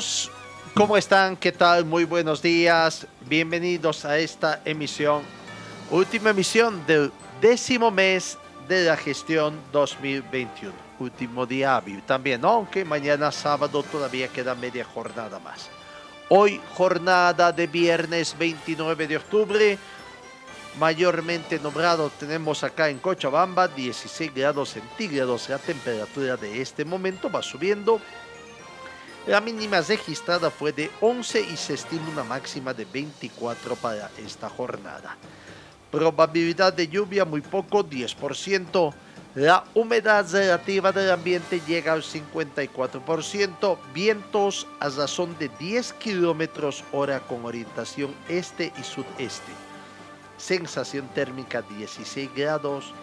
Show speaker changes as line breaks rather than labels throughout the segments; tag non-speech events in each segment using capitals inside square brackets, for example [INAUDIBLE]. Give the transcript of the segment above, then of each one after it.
Amigos, ¿cómo están? ¿Qué tal? Muy buenos días. Bienvenidos a esta emisión, última emisión del décimo mes de la gestión 2021. Último día hábil también, aunque mañana sábado todavía queda media jornada más. Hoy jornada de viernes 29 de octubre, mayormente nombrado tenemos acá en Cochabamba 16 grados centígrados. La temperatura de este momento va subiendo. La mínima registrada fue de 11 y se estima una máxima de 24 para esta jornada. Probabilidad de lluvia muy poco, 10%. La humedad relativa del ambiente llega al 54%. Vientos a razón de 10 kilómetros hora con orientación este y sudeste. Sensación térmica 16 grados.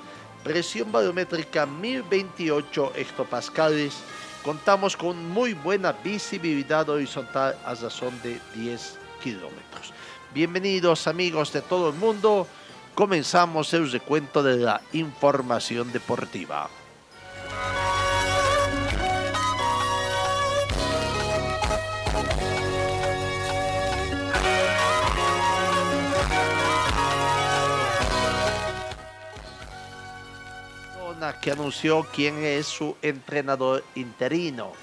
Presión barométrica 1028 hectopascales. Contamos con muy buena visibilidad horizontal a razón de 10 kilómetros. Bienvenidos amigos de todo el mundo. Comenzamos el recuento de la información deportiva. Que anunció quién es su entrenador interino.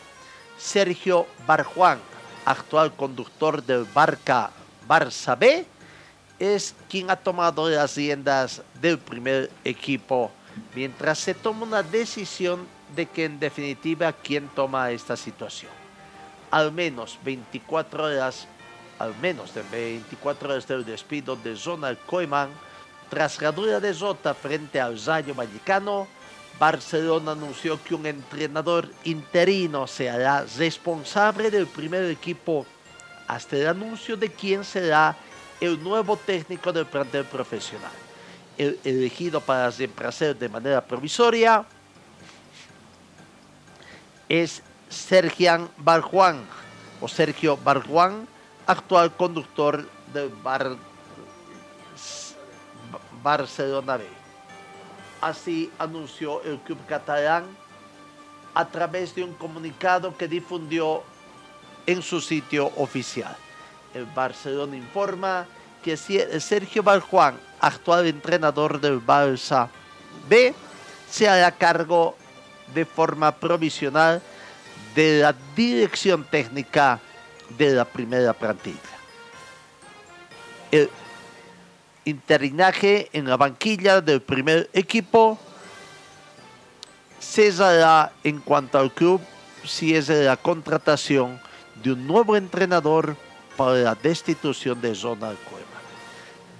Sergio Barjuan, actual conductor del Barca Barça B, es quien ha tomado las riendas del primer equipo, mientras se toma una decisión de que en definitiva quién toma esta situación. Al menos 24 horas, al menos de 24 horas del despido de Ronald Koeman, tras la dura derrota frente al Rayo Vallecano, Barcelona anunció que un entrenador interino se hará responsable del primer equipo hasta el anuncio de quién será el nuevo técnico del plantel profesional. El elegido para reemplazar de manera provisoria es Sergian Barjuan o Sergio Barjuan, actual conductor del Bar Barcelona B. Así anunció el club catalán a través de un comunicado que difundió en su sitio oficial. El Barcelona informa que Sergio Barjuan, actual entrenador del Barça B, se hará cargo de forma provisional de la dirección técnica de la primera plantilla. El interinaje en la banquilla del primer equipo cesará en cuanto al club si es la contratación de un nuevo entrenador para la destitución de Ronald Koeman.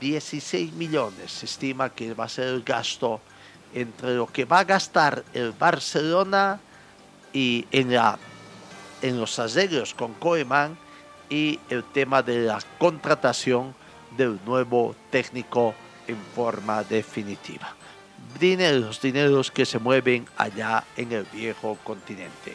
16 millones se estima que va a ser el gasto entre lo que va a gastar el Barcelona y en, la, en los arreglos con Koeman y el tema de la contratación del nuevo técnico en forma definitiva. Dineros, dineros que se mueven allá en el viejo continente.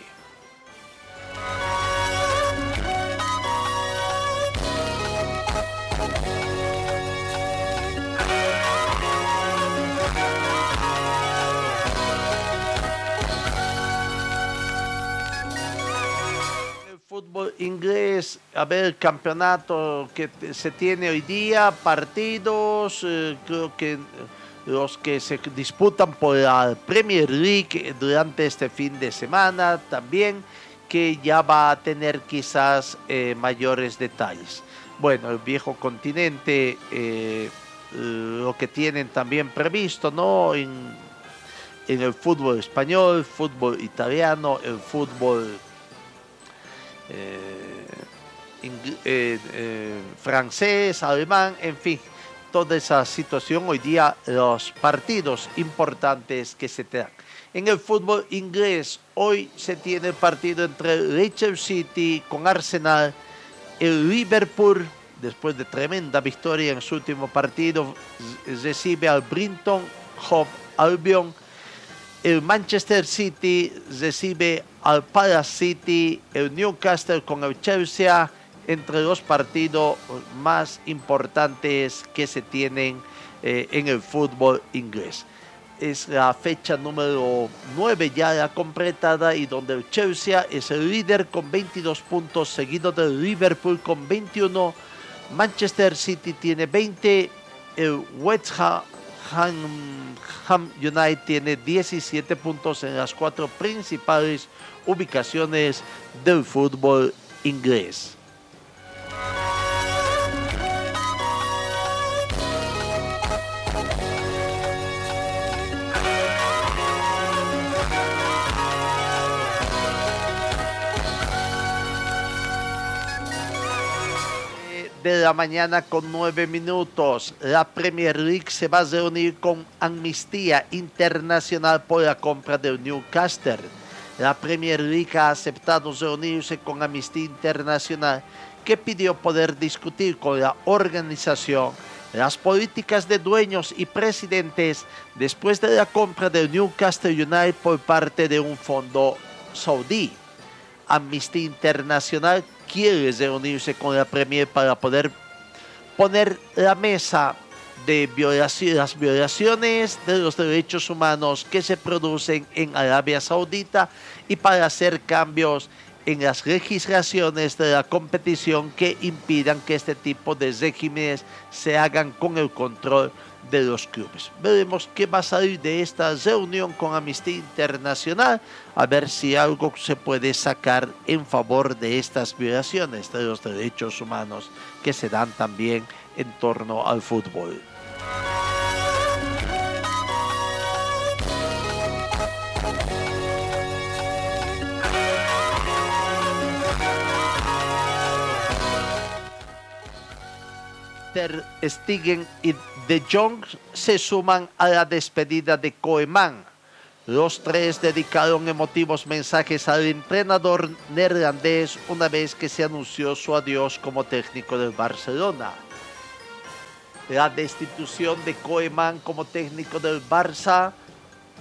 Fútbol inglés, a ver, campeonato que se tiene hoy día, partidos, eh, creo que los que se disputan por la Premier League durante este fin de semana también, que ya va a tener quizás eh, mayores detalles. Bueno, el viejo continente, eh, lo que tienen también previsto, ¿no? En, en el fútbol español, fútbol italiano, el fútbol eh, eh, eh, francés, alemán, en fin, toda esa situación hoy día los partidos importantes que se te dan. En el fútbol inglés, hoy se tiene el partido entre Leicester City con Arsenal, el Liverpool, después de tremenda victoria en su último partido, recibe al Brinton Hove Albion, el Manchester City recibe al Palace City, el Newcastle con el Chelsea, entre los partidos más importantes que se tienen eh, en el fútbol inglés. Es la fecha número 9 ya la completada y donde el Chelsea es el líder con 22 puntos, seguido del Liverpool con 21. Manchester City tiene 20, el West Ham United tiene 17 puntos en las cuatro principales ubicaciones del fútbol inglés. De la mañana con nueve minutos. La Premier League se va a reunir con Amnistía Internacional por la compra del Newcastle. La Premier League ha aceptado reunirse con Amnistía Internacional que pidió poder discutir con la organización las políticas de dueños y presidentes después de la compra del Newcastle United por parte de un fondo saudí. Amnistía Internacional quiere reunirse con la Premier para poder poner la mesa de las violaciones de los derechos humanos que se producen en Arabia Saudita y para hacer cambios en las legislaciones de la competición que impidan que este tipo de regímenes se hagan con el control de los clubes. Veremos qué va a salir de esta reunión con Amnistía Internacional, a ver si algo se puede sacar en favor de estas violaciones de los derechos humanos que se dan también en torno al fútbol. Ter Stegen y De Jong se suman a la despedida de Koeman. Los tres dedicaron emotivos mensajes al entrenador neerlandés una vez que se anunció su adiós como técnico del Barcelona. La destitución de Koeman como técnico del Barça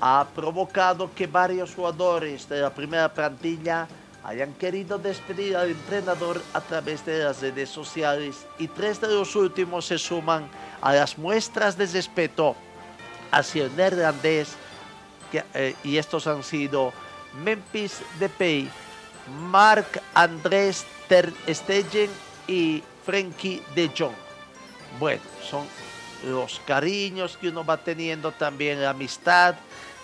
ha provocado que varios jugadores de la primera plantilla hayan querido despedir al entrenador a través de las redes sociales y tres de los últimos se suman a las muestras de respeto hacia el neerlandés eh, y estos han sido Memphis Depay, Marc Andrés Ter Stegen y Frenkie de Jong. Bueno, son los cariños que uno va teniendo también, la amistad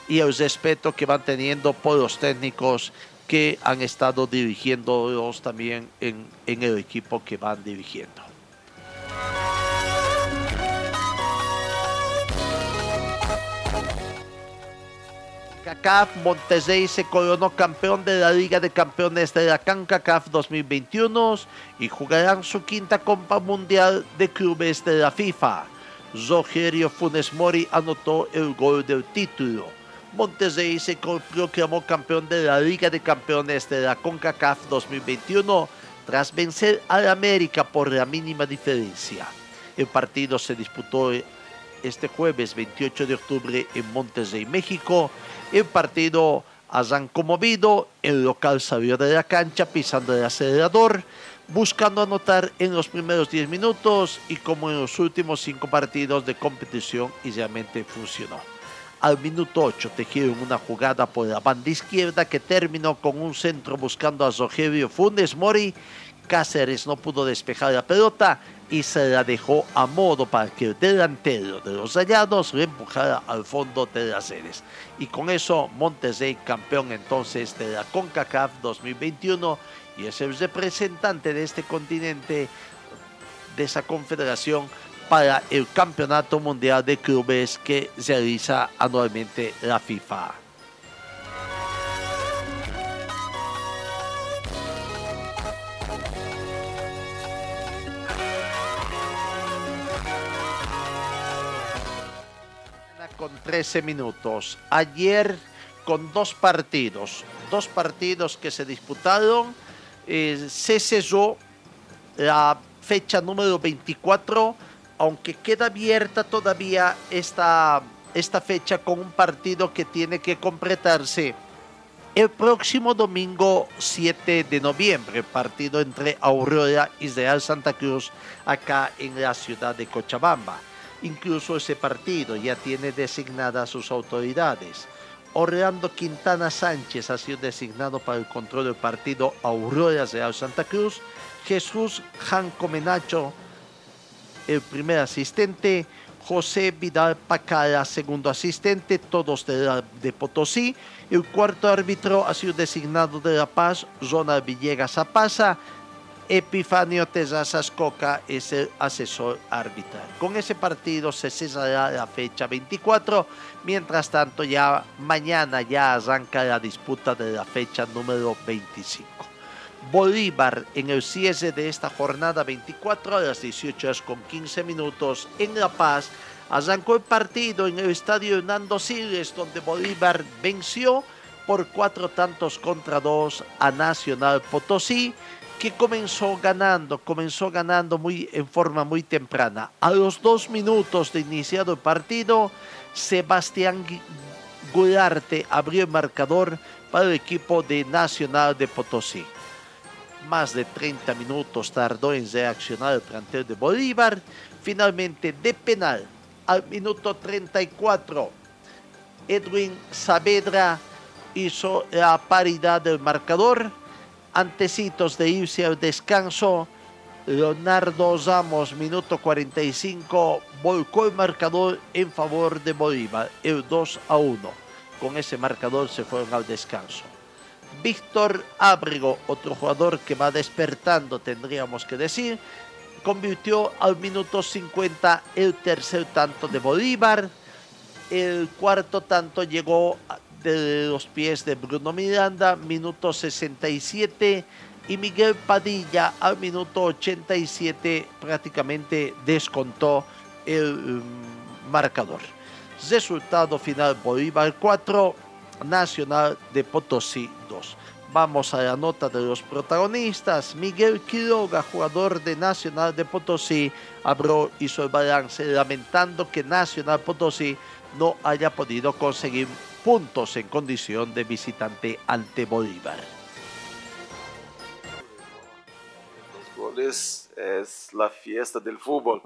y el respeto que van teniendo por los técnicos que han estado dirigiéndolos también en, en el equipo que van dirigiendo. CACAF Monterrey se coronó campeón de la Liga de Campeones de la CANCACAF 2021 y jugarán su quinta Copa Mundial de Clubes de la FIFA. Rogerio Funes Mori anotó el gol del título. Monterrey se proclamó campeón de la Liga de Campeones de la CONCACAF 2021 tras vencer al América por la mínima diferencia. El partido se disputó este jueves 28 de octubre en Monterrey, México. El partido arrancó movido, el local salió de la cancha pisando el acelerador, buscando anotar en los primeros 10 minutos y como en los últimos 5 partidos de competición y realmente funcionó. Al minuto 8 tejieron una jugada por la banda izquierda que terminó con un centro buscando a Rogelio Funes Mori. Cáceres no pudo despejar la pelota y se la dejó a modo para que el delantero de los Rayados le empujara al fondo de las sedes. Y con eso Monterrey, campeón entonces de la CONCACAF 2021 y es el representante de este continente, de esa confederación para el Campeonato Mundial de Clubes que realiza anualmente la FIFA. 13 minutos. Ayer con dos partidos, dos partidos que se disputaron, eh, se cesó la fecha número 24, aunque queda abierta todavía esta, esta fecha con un partido que tiene que completarse el próximo domingo 7 de noviembre, partido entre Aurora y Real Santa Cruz acá en la ciudad de Cochabamba. Incluso ese partido ya tiene designadas sus autoridades. Orlando Quintana Sánchez ha sido designado para el control del partido Aurora Real Santa Cruz. Jesús Janco Menacho, el primer asistente. José Vidal Pacala, segundo asistente, todos de, de Potosí. El cuarto árbitro ha sido designado de La Paz, Ronald Villegas Apaza. Epifanio Tezazas Coca es el asesor arbitral. Con ese partido se cesará la fecha 24. Mientras tanto, ya mañana ya arranca la disputa de la fecha número 25. Bolívar en el cierre de esta jornada 24 a las 18 horas con 15 minutos en La Paz. Arrancó el partido en el estadio Hernando Siles donde Bolívar venció por cuatro tantos contra dos a Nacional Potosí que comenzó ganando, comenzó ganando muy, en forma muy temprana. A los dos minutos de iniciado el partido, Sebastián Gularte abrió el marcador para el equipo de Nacional de Potosí. Más de 30 minutos tardó en reaccionar el plantel de Bolívar. Finalmente, de penal, al minuto 34, Edwin Saavedra hizo la paridad del marcador antecitos de irse al descanso, Leonardo Ramos, minuto 45, volcó el marcador en favor de Bolívar, el 2 a 1. Con ese marcador se fueron al descanso. Víctor Ábrego, otro jugador que va despertando, tendríamos que decir, convirtió al minuto 50 el tercer tanto de Bolívar. El cuarto tanto llegó de los pies de Bruno Miranda, minuto 67, y Miguel Padilla al minuto 87 prácticamente descontó el um, marcador. Resultado final Bolívar 4, Nacional de Potosí 2. Vamos a la nota de los protagonistas. Miguel Quiroga, jugador de Nacional de Potosí, abrió hizo el balance lamentando que Nacional Potosí no haya podido conseguir puntos en condición de visitante ante Bolívar.
Los goles es la fiesta del fútbol,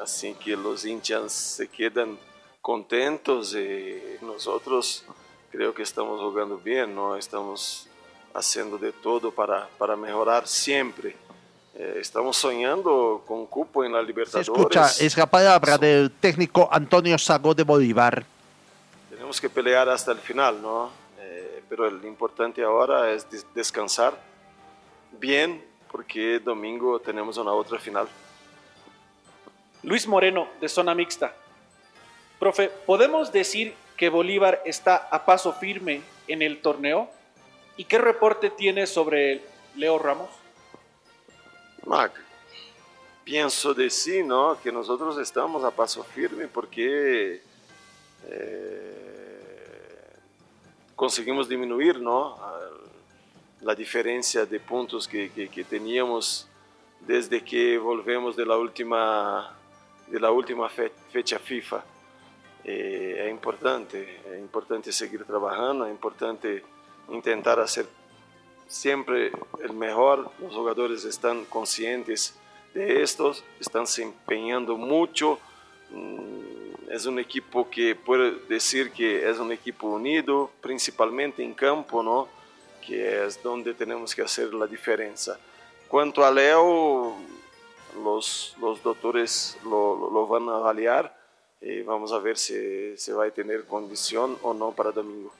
así que los hinchas se quedan contentos y nosotros creo que estamos jugando bien, ¿no? estamos haciendo de todo para, para mejorar siempre. Eh, estamos soñando con cupo en la Libertadores.
Se escucha, es la palabra del técnico Antonio Sago de Bolívar
que pelear hasta el final, ¿no? Eh, pero lo importante ahora es descansar bien porque domingo tenemos una otra final.
Luis Moreno, de zona mixta. Profe, ¿podemos decir que Bolívar está a paso firme en el torneo? ¿Y qué reporte tiene sobre Leo Ramos?
Mac, pienso de sí, ¿no? Que nosotros estamos a paso firme porque eh, conseguimos disminuir ¿no? la diferencia de puntos que, que, teníamos desde que volvemos de la última, de la última fe, fecha FIFA. Eh, importante, é importante seguir trabalhando, é importante tentar fazer sempre o melhor. Os jogadores estão conscientes de esto, estão se empenhando muito. es un equipo que puede decir que es un equipo unido, principalmente en campo, ¿no? que es donde tenemos que hacer la diferencia. Cuanto a Leo, los, los doctores lo, lo, van a avaliar y vamos a ver si se va a tener condición o no para domingo.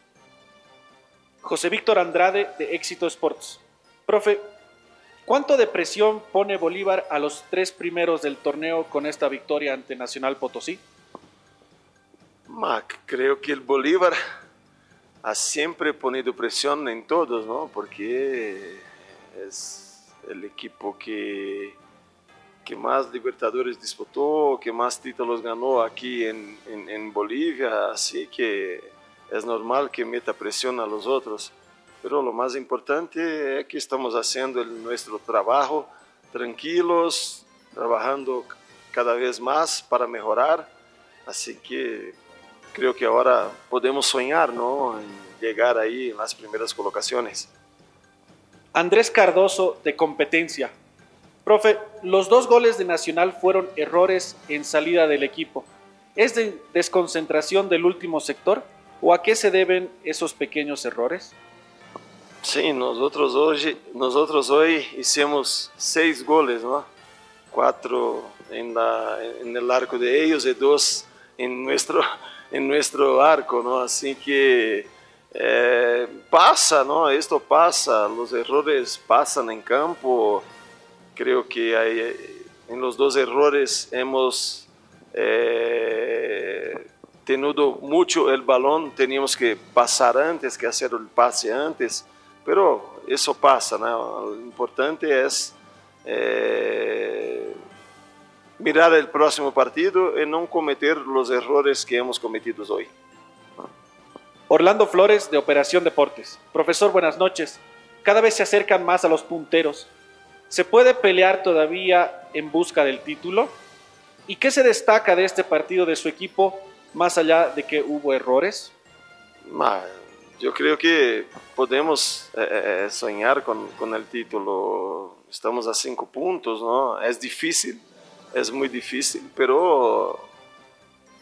José Víctor Andrade de Éxito Sports. Profe, ¿cuánto de presión pone Bolívar a los tres primeros del torneo con esta victoria ante Nacional Potosí?
Mac, creo que el Bolívar ha siempre ponido presión en todos, ¿no? Porque es el equipo que que más Libertadores disputó, que más títulos ganó aquí en, en, Bolivia, así que es normal que meta presión a los otros. Pero lo más importante es que estamos haciendo el, nuestro trabajo tranquilos, trabajando cada vez más para mejorar. Así que creo que ahora podemos soñar, ¿no? En llegar ahí en las primeras colocaciones.
Andrés Cardoso de competencia. Profe, los dos goles de Nacional fueron errores en salida del equipo. ¿Es de desconcentración del último sector o a qué se deben esos pequeños errores?
Sí, nosotros hoy, nosotros hoy hicimos seis goles, ¿no? Cuatro en, la, en el arco de ellos y dos en nuestro, [LAUGHS] en nuestro arco, ¿no? Así que eh, pasa, ¿no? Esto pasa, los errores pasan en campo. Creo que hay, en los dos errores hemos eh, tenido mucho el balón, teníamos que pasar antes, que hacer el pase antes, pero eso pasa, ¿no? Lo importante es eh, mirar el próximo partido y no cometer los errores que hemos cometido hoy.
Orlando Flores de Operación Deportes. Profesor, buenas noches. Cada vez se acercan más a los punteros. ¿Se puede pelear todavía en busca del título? ¿Y qué se destaca de este partido de su equipo más allá de que hubo errores?
Yo creo que podemos eh, eh, soñar con, con, el título. Estamos a cinco puntos, ¿no? Es difícil, es muy difícil, pero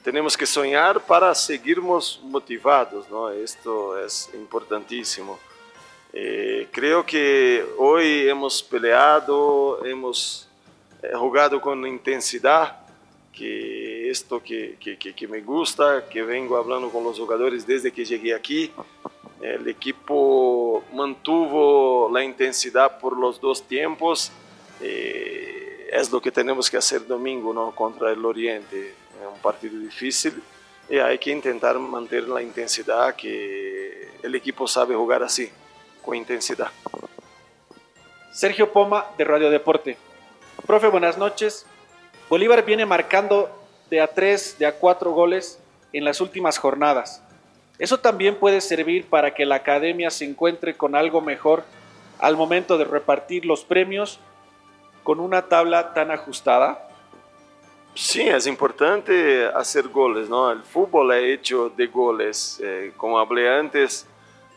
tenemos que soñar para seguirmos motivados, ¿no? Esto es importantísimo. Creo que hoy hemos peleado, hemos eh, jugado con intensidad, que esto que, que, que, me gusta, que vengo hablando con los jugadores desde que llegué aquí. El equipo mantuvo la intensidad por los dos tiempos. Eh, es lo que tenemos que hacer domingo ¿no? contra el Oriente é um partido difícil e hay que intentar manter a intensidade que o equipo sabe jogar assim, com intensidade.
Sergio Poma de Radio Deporte. Profe, buenas noches. Bolívar viene marcando de a tres, de a cuatro goles en las últimas jornadas. ¿Eso también puede servir para que la academia se encuentre con algo mejor al momento de repartir los premios con una tabla tan ajustada?
Sí, es importante hacer goles, ¿no? El fútbol es hecho de goles. Eh, como hablé antes,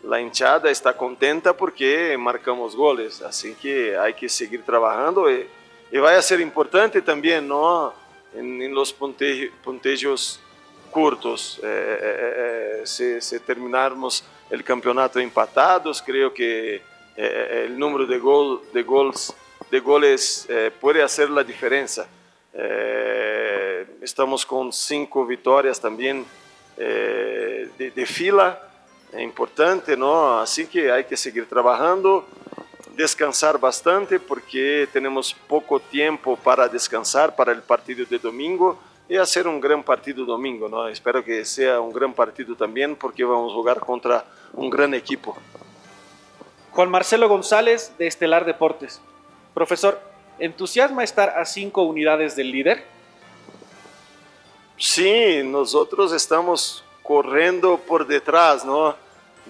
la hinchada está contenta porque marcamos goles, así que hay que seguir trabajando y, va a ser importante también, ¿no? En, los punte, curtos, eh, eh, eh si, si, terminarmos el campeonato empatados, creo que el número de, gol, de, de goles puede hacer la diferencia. Estamos com cinco eh, de, de, fila, é importante, não? Assim que há que seguir trabalhando, descansar bastante, porque temos pouco tempo para descansar para o partido de domingo e fazer um grande partido domingo, não? Espero que seja um grande partido também, porque vamos jogar contra um grande equipo.
Juan Marcelo González, de Estelar Deportes. Profesor, ¿Entusiasma estar a cinco unidades del líder?
Sí, nosotros estamos corriendo por detrás, ¿no?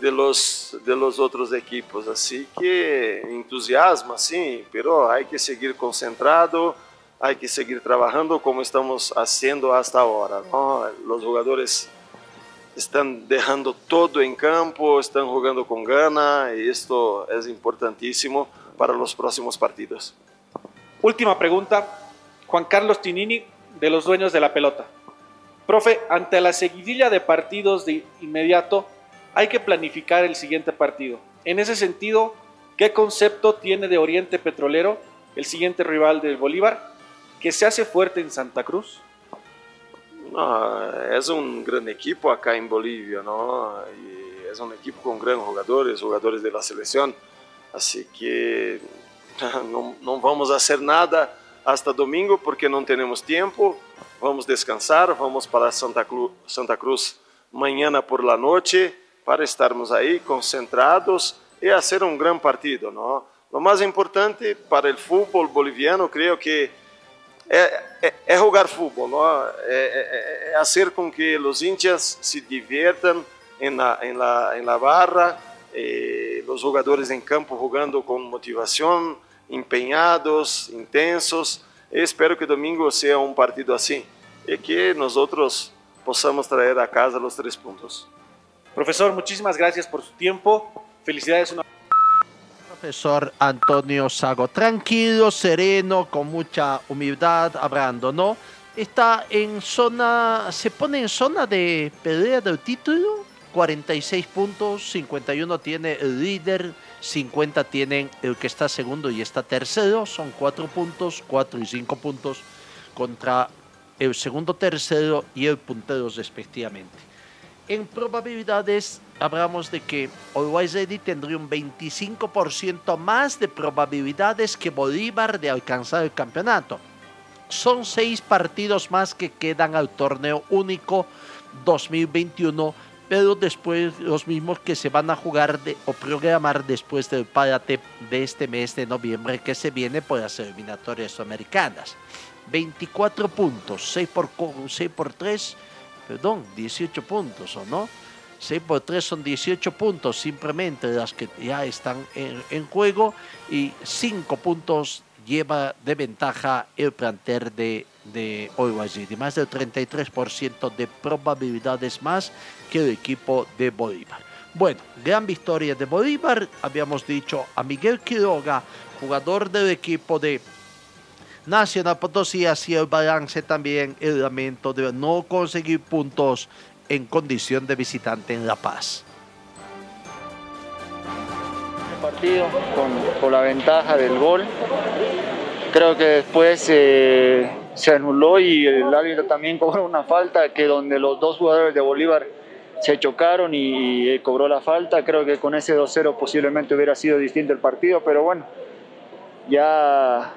De los, de los otros equipos, así que entusiasma, sí, pero hay que seguir concentrado, hay que seguir trabajando como estamos haciendo hasta ahora. Los jugadores están dejando todo en campo, están jugando con gana y esto es importantísimo para los próximos partidos.
Última pregunta, Juan Carlos Tinini, de los dueños de la pelota. Profe, ante la seguidilla de partidos de inmediato, hay que planificar el siguiente partido. En ese sentido, ¿qué concepto tiene de Oriente Petrolero, el siguiente rival del Bolívar, que se hace fuerte en Santa Cruz?
No, es un gran equipo acá en Bolivia, ¿no? Es un equipo con grandes jugadores, jugadores de la selección. Así que [LAUGHS] não vamos fazer nada hasta domingo porque não temos tempo. Vamos descansar, vamos para Santa Cruz, Santa Cruz mañana por la noche para estarmos aí concentrados e fazer um grande partido, não? Lo mais importante para o futebol boliviano, creio que é, jugar fútbol, ¿no? es hacer con que los hinchas se diviertan en la, en la, en la barra, eh, los jugadores en campo jugando con motivación, empeñados, intensos. espero que domingo sea un partido así y que nosotros podamos traer a casa los tres puntos.
Profesor, muchísimas gracias por su tiempo. Felicidades.
Profesor Antonio Sago, tranquilo, sereno, con mucha humildad, hablando, ¿no? Está en zona, se pone en zona de pelea del título, 46 puntos, 51 tiene el líder, 50 tienen el que está segundo y está tercero, son 4 puntos, 4 y 5 puntos contra el segundo, tercero y el puntero respectivamente. En probabilidades hablamos de que Always Ready tendría un 25% más de probabilidades que Bolívar de alcanzar el campeonato. Son seis partidos más que quedan al torneo único 2021, pero después los mismos que se van a jugar o programar después del parate de este mes de noviembre que se viene por las eliminatorias americanas. 24 puntos, 6 por, 6 por 3, perdón, 18 puntos, ¿o no? 6 por 3 son 18 puntos, simplemente las que ya están en, juego, y 5 puntos lleva de ventaja el planter de, de City, más del 33% de probabilidades más que el equipo de Bolívar. Bueno, gran victoria de Bolívar, habíamos dicho a Miguel Quiroga, jugador del equipo de Nacional Potosí hacía el balance también el lamento de no conseguir puntos en condición de visitante en La Paz.
El partido con, la ventaja del gol. Creo que después eh, se anuló y el árbitro también [LAUGHS] cobró una falta que donde los dos jugadores de Bolívar se chocaron y, y cobró la falta. Creo que con ese 2-0 posiblemente hubiera sido distinto el partido, pero bueno, ya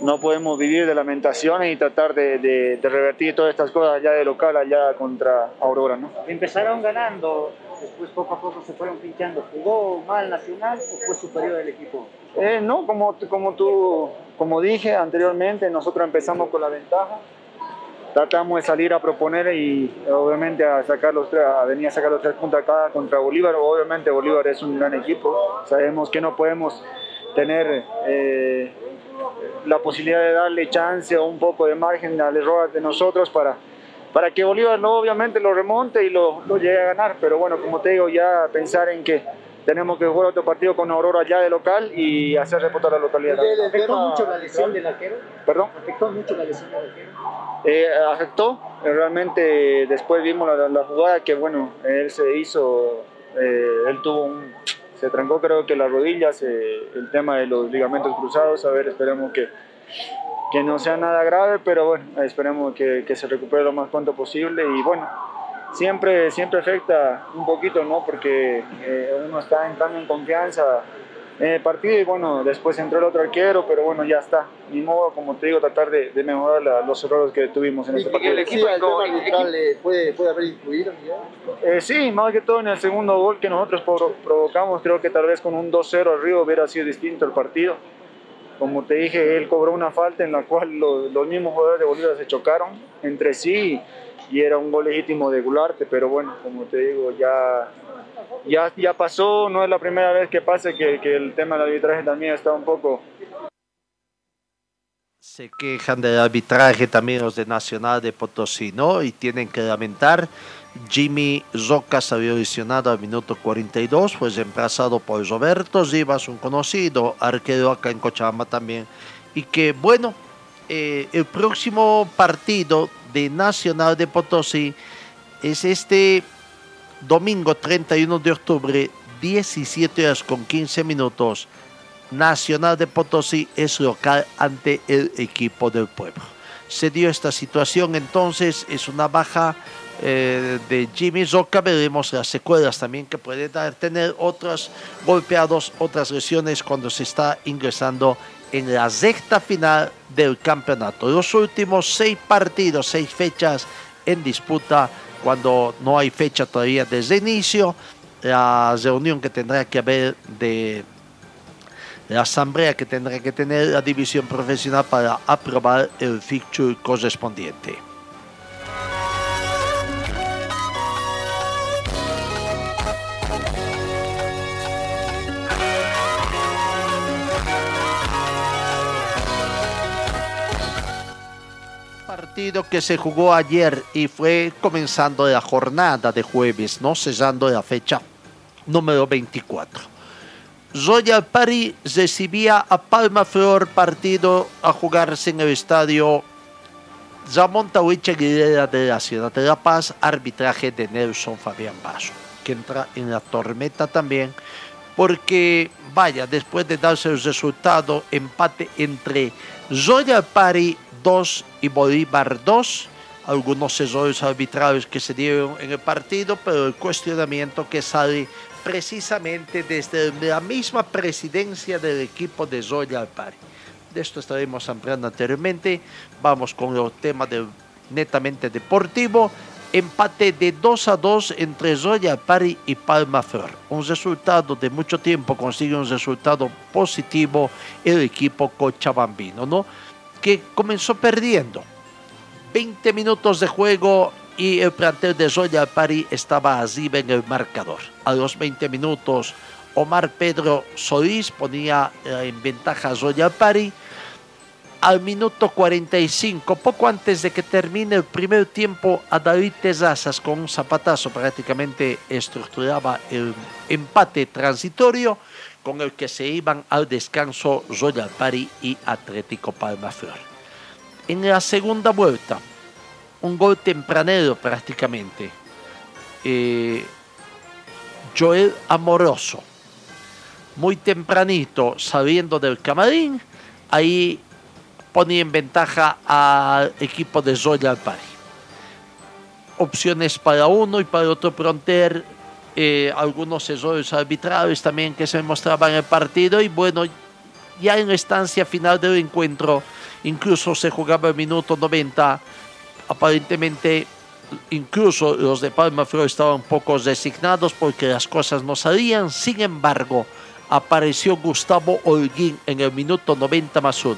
no podemos vivir de lamentaciones y tratar de, revertir todas estas cosas allá de local, allá contra Aurora. ¿no?
Empezaron ganando, después poco a poco se fueron pinchando. ¿Jugó mal Nacional o fue superior el equipo?
Eh, no, como, como, tú, como dije anteriormente, nosotros empezamos con la ventaja. Tratamos de salir a proponer y obviamente a sacar los tres, a venir a sacar los tres puntos acá contra Bolívar. Obviamente Bolívar es un gran equipo. Sabemos que no podemos tener eh, la posibilidad de darle chance o un poco de margen al error de nosotros para, para que Bolívar no obviamente lo remonte y lo, lo llegue a ganar. Pero bueno, como te digo, ya pensar en que tenemos que jugar otro partido con Aurora ya de local y hacer reportar la localidad.
¿Afectó mucho la lesión del arquero?
¿Perdón?
¿Afectó mucho la lesión del arquero?
Eh, afectó, realmente después vimos la, jugada que bueno, él se hizo, eh, él tuvo un se trancó creo que las rodillas, el tema de los ligamentos cruzados, a ver, esperemos que, que no sea nada grave, pero bueno, esperemos que, que, se recupere lo más pronto posible y bueno, siempre, siempre afecta un poquito, ¿no? Porque eh, uno está entrando en confianza, el partido y bueno, después entró el otro arquero, pero bueno, ya está. Ni modo, como te digo, tratar de, de mejorar los errores que tuvimos en este partido.
¿El equipo el puede, puede haber influido?
Eh, sí, más que todo en el segundo gol que nosotros provocamos, creo que tal vez con un 2-0 arriba hubiera sido distinto el partido. Como te dije, él cobró una falta en la cual los, los mismos jugadores de Bolívar se chocaron entre sí y era un gol legítimo de Gularte, pero bueno, como te digo, ya ya, ya pasó, no es la primera vez que pase que, que el tema del arbitraje también está un poco...
Se quejan del arbitraje también los de Nacional de Potosí, ¿no? Y tienen que lamentar. Jimmy Roca salió lesionado al minuto 42, fue reemplazado por Roberto Rivas, un conocido arquero acá en Cochabamba también. Y que, bueno, eh, el próximo partido de Nacional de Potosí es este domingo 31 de octubre, 17 horas con 15 minutos, Nacional de Potosí es local ante el equipo del pueblo. Se dio esta situación entonces, es una baja eh, de Jimmy Roca, veremos las secuelas también que puede tener otros golpeados, otras lesiones cuando se está ingresando en la recta final del campeonato. Los últimos seis partidos, seis fechas en disputa cuando no hay fecha todavía desde inicio, la reunión que tendrá que haber de la asamblea que tendrá que tener la división profesional para aprobar el fixture correspondiente. Partido que se jugó ayer y fue comenzando la jornada de jueves, no cesando la fecha número 24. Royal Party recibía a Palma Flor partido a jugarse en el estadio Ramón Tahuiche Aguilera de la ciudad de La Paz, arbitraje de Nelson Fabián Basso, que entra en la tormenta también, porque vaya, después de darse el resultado, empate entre Royal Party 2 y Bolívar 2, algunos errores arbitrarios que se dieron en el partido, pero el cuestionamiento que sale precisamente desde la misma presidencia del equipo de Royal Party. De esto estaremos ampliando anteriormente. Vamos con el tema del netamente deportivo. Empate de 2 a 2 entre Royal Party y Palma Flor. Un resultado de mucho tiempo consigue un resultado positivo el equipo cochabambino, ¿no? Que comenzó perdiendo. 20 minutos de juego y el plantel de Royal Party estaba arriba en el marcador. A los 20 minutos, Omar Pedro Solís ponía eh, en ventaja a Royal Party. Al minuto 45, poco antes de que termine el primer tiempo, a David Tezazas con un zapatazo prácticamente estructuraba el empate transitorio con el que se iban al descanso Royal Party y Atlético Palma Flor. En la segunda vuelta, un gol tempranero prácticamente. Eh, Joel Amoroso, muy tempranito saliendo del camarín, ahí ponía en ventaja al equipo de Royal Party. Opciones para uno y para otro fronter, eh, algunos errores arbitrarios también que se mostraban en el partido. Y bueno, ya en la estancia final del encuentro, incluso se jugaba el minuto 90 aparentemente incluso los de Palma Flor estaban un poco resignados porque las cosas no salían. Sin embargo, apareció Gustavo Holguín en el minuto 90 más 1,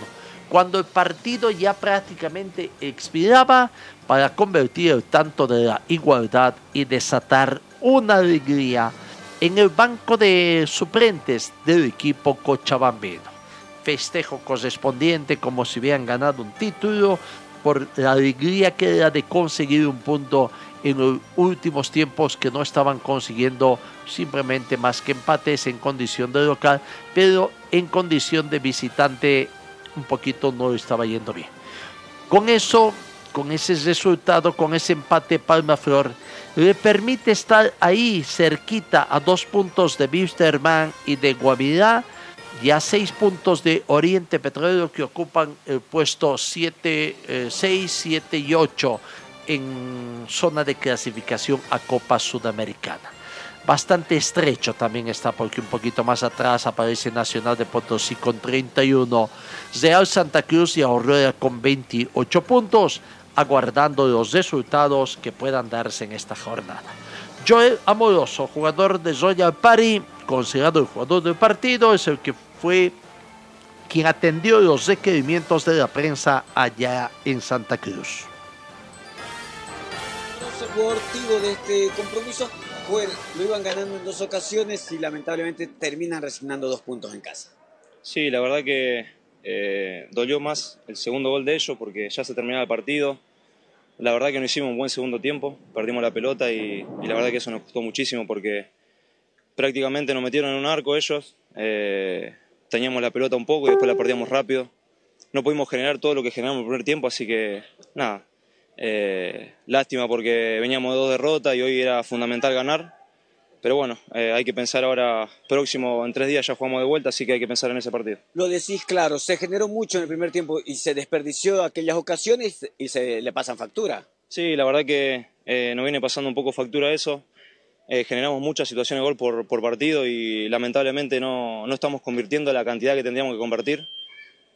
cuando el partido ya prácticamente expiraba para convertir el tanto de la igualdad y desatar una alegría en el banco de suplentes del equipo cochabambino. Festejo correspondiente como si hubieran ganado un título, por la alegría que era de conseguir un punto en los últimos tiempos que no estaban consiguiendo simplemente más que empates en condición de local, pero en condición de visitante un poquito no estaba yendo bien. Con eso, con ese resultado, con ese empate Palma Flor, le permite estar ahí cerquita a dos puntos de Wisterman y de Guavirá, ya seis puntos de Oriente Petrolero que ocupan el puesto 7, 6, 7 y 8 en zona de clasificación a Copa Sudamericana. Bastante estrecho también está porque un poquito más atrás aparece Nacional de Potosí con 31, Real Santa Cruz y Aurora con 28 puntos, aguardando los resultados que puedan darse en esta jornada. Joel Amoroso, jugador de Royal Party, considerado el jugador del partido, es el que fue quien atendió los requerimientos de la prensa allá en Santa Cruz.
El jugador de este compromiso fue, lo iban ganando en dos ocasiones y lamentablemente terminan resignando dos puntos en casa.
Sí, la verdad que eh, dolió más el segundo gol de ellos porque ya se terminaba el partido. La verdad que no hicimos un buen segundo tiempo, perdimos la pelota y, la verdad que eso nos costó muchísimo porque prácticamente nos metieron en un arco ellos. Eh, teníamos la pelota un poco y después la perdíamos rápido. No pudimos generar todo lo que generamos en el primer tiempo, así que nada, eh, lástima porque veníamos de dos derrotas y hoy era fundamental ganar. Pero bueno, eh, hay que pensar ahora, próximo, en tres días ya jugamos de vuelta, así que hay que pensar en ese partido.
Lo decís claro, se generó mucho en el primer tiempo y se desperdició aquellas ocasiones y se le pasan factura.
Sí, la verdad que eh, nos viene pasando un poco factura eso. Eh, generamos muchas situaciones de gol por, por partido y lamentablemente no, no, estamos convirtiendo la cantidad que tendríamos que convertir.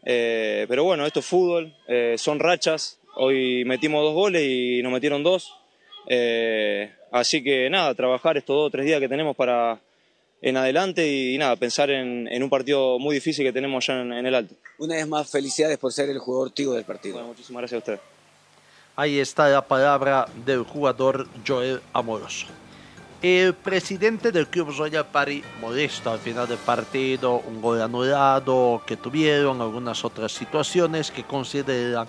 Eh, pero bueno, esto es fútbol, son rachas. Hoy metimos dos goles y nos metieron dos. Así que nada, trabajar estos dos o tres días que tenemos para, en adelante y, nada, pensar en, en, un partido muy difícil que tenemos allá en, en, el Alto.
Una vez más, felicidades por ser el jugador tigo del partido.
Bueno, muchísimas gracias a usted.
Ahí está la palabra del jugador Joel Amoroso. El presidente del club Royal Party modesto al final del partido, un gol anulado que tuvieron, algunas otras situaciones que consideran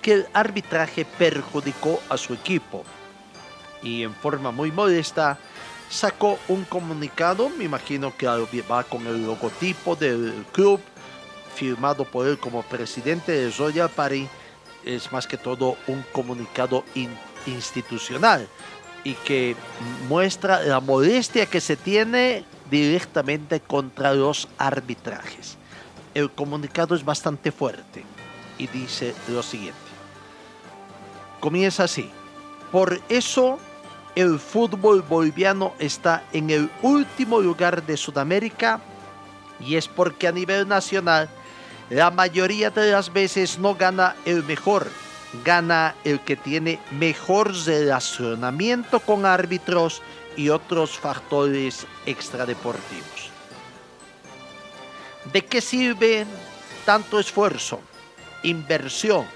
que el arbitraje perjudicó a su equipo. Y en forma muy modesta sacó un comunicado, me imagino que va con el logotipo del club, firmado por él como presidente del Royal Party. Es más que todo un comunicado in institucional y que muestra la modestia que se tiene directamente contra los arbitrajes. El comunicado es bastante fuerte y dice lo siguiente. Comienza así. Por eso el fútbol boliviano está en el último lugar de Sudamérica y es porque a nivel nacional la mayoría de las veces no gana el mejor, gana el que tiene mejor relacionamiento con árbitros y otros factores extradeportivos. ¿De qué sirve tanto esfuerzo, inversión,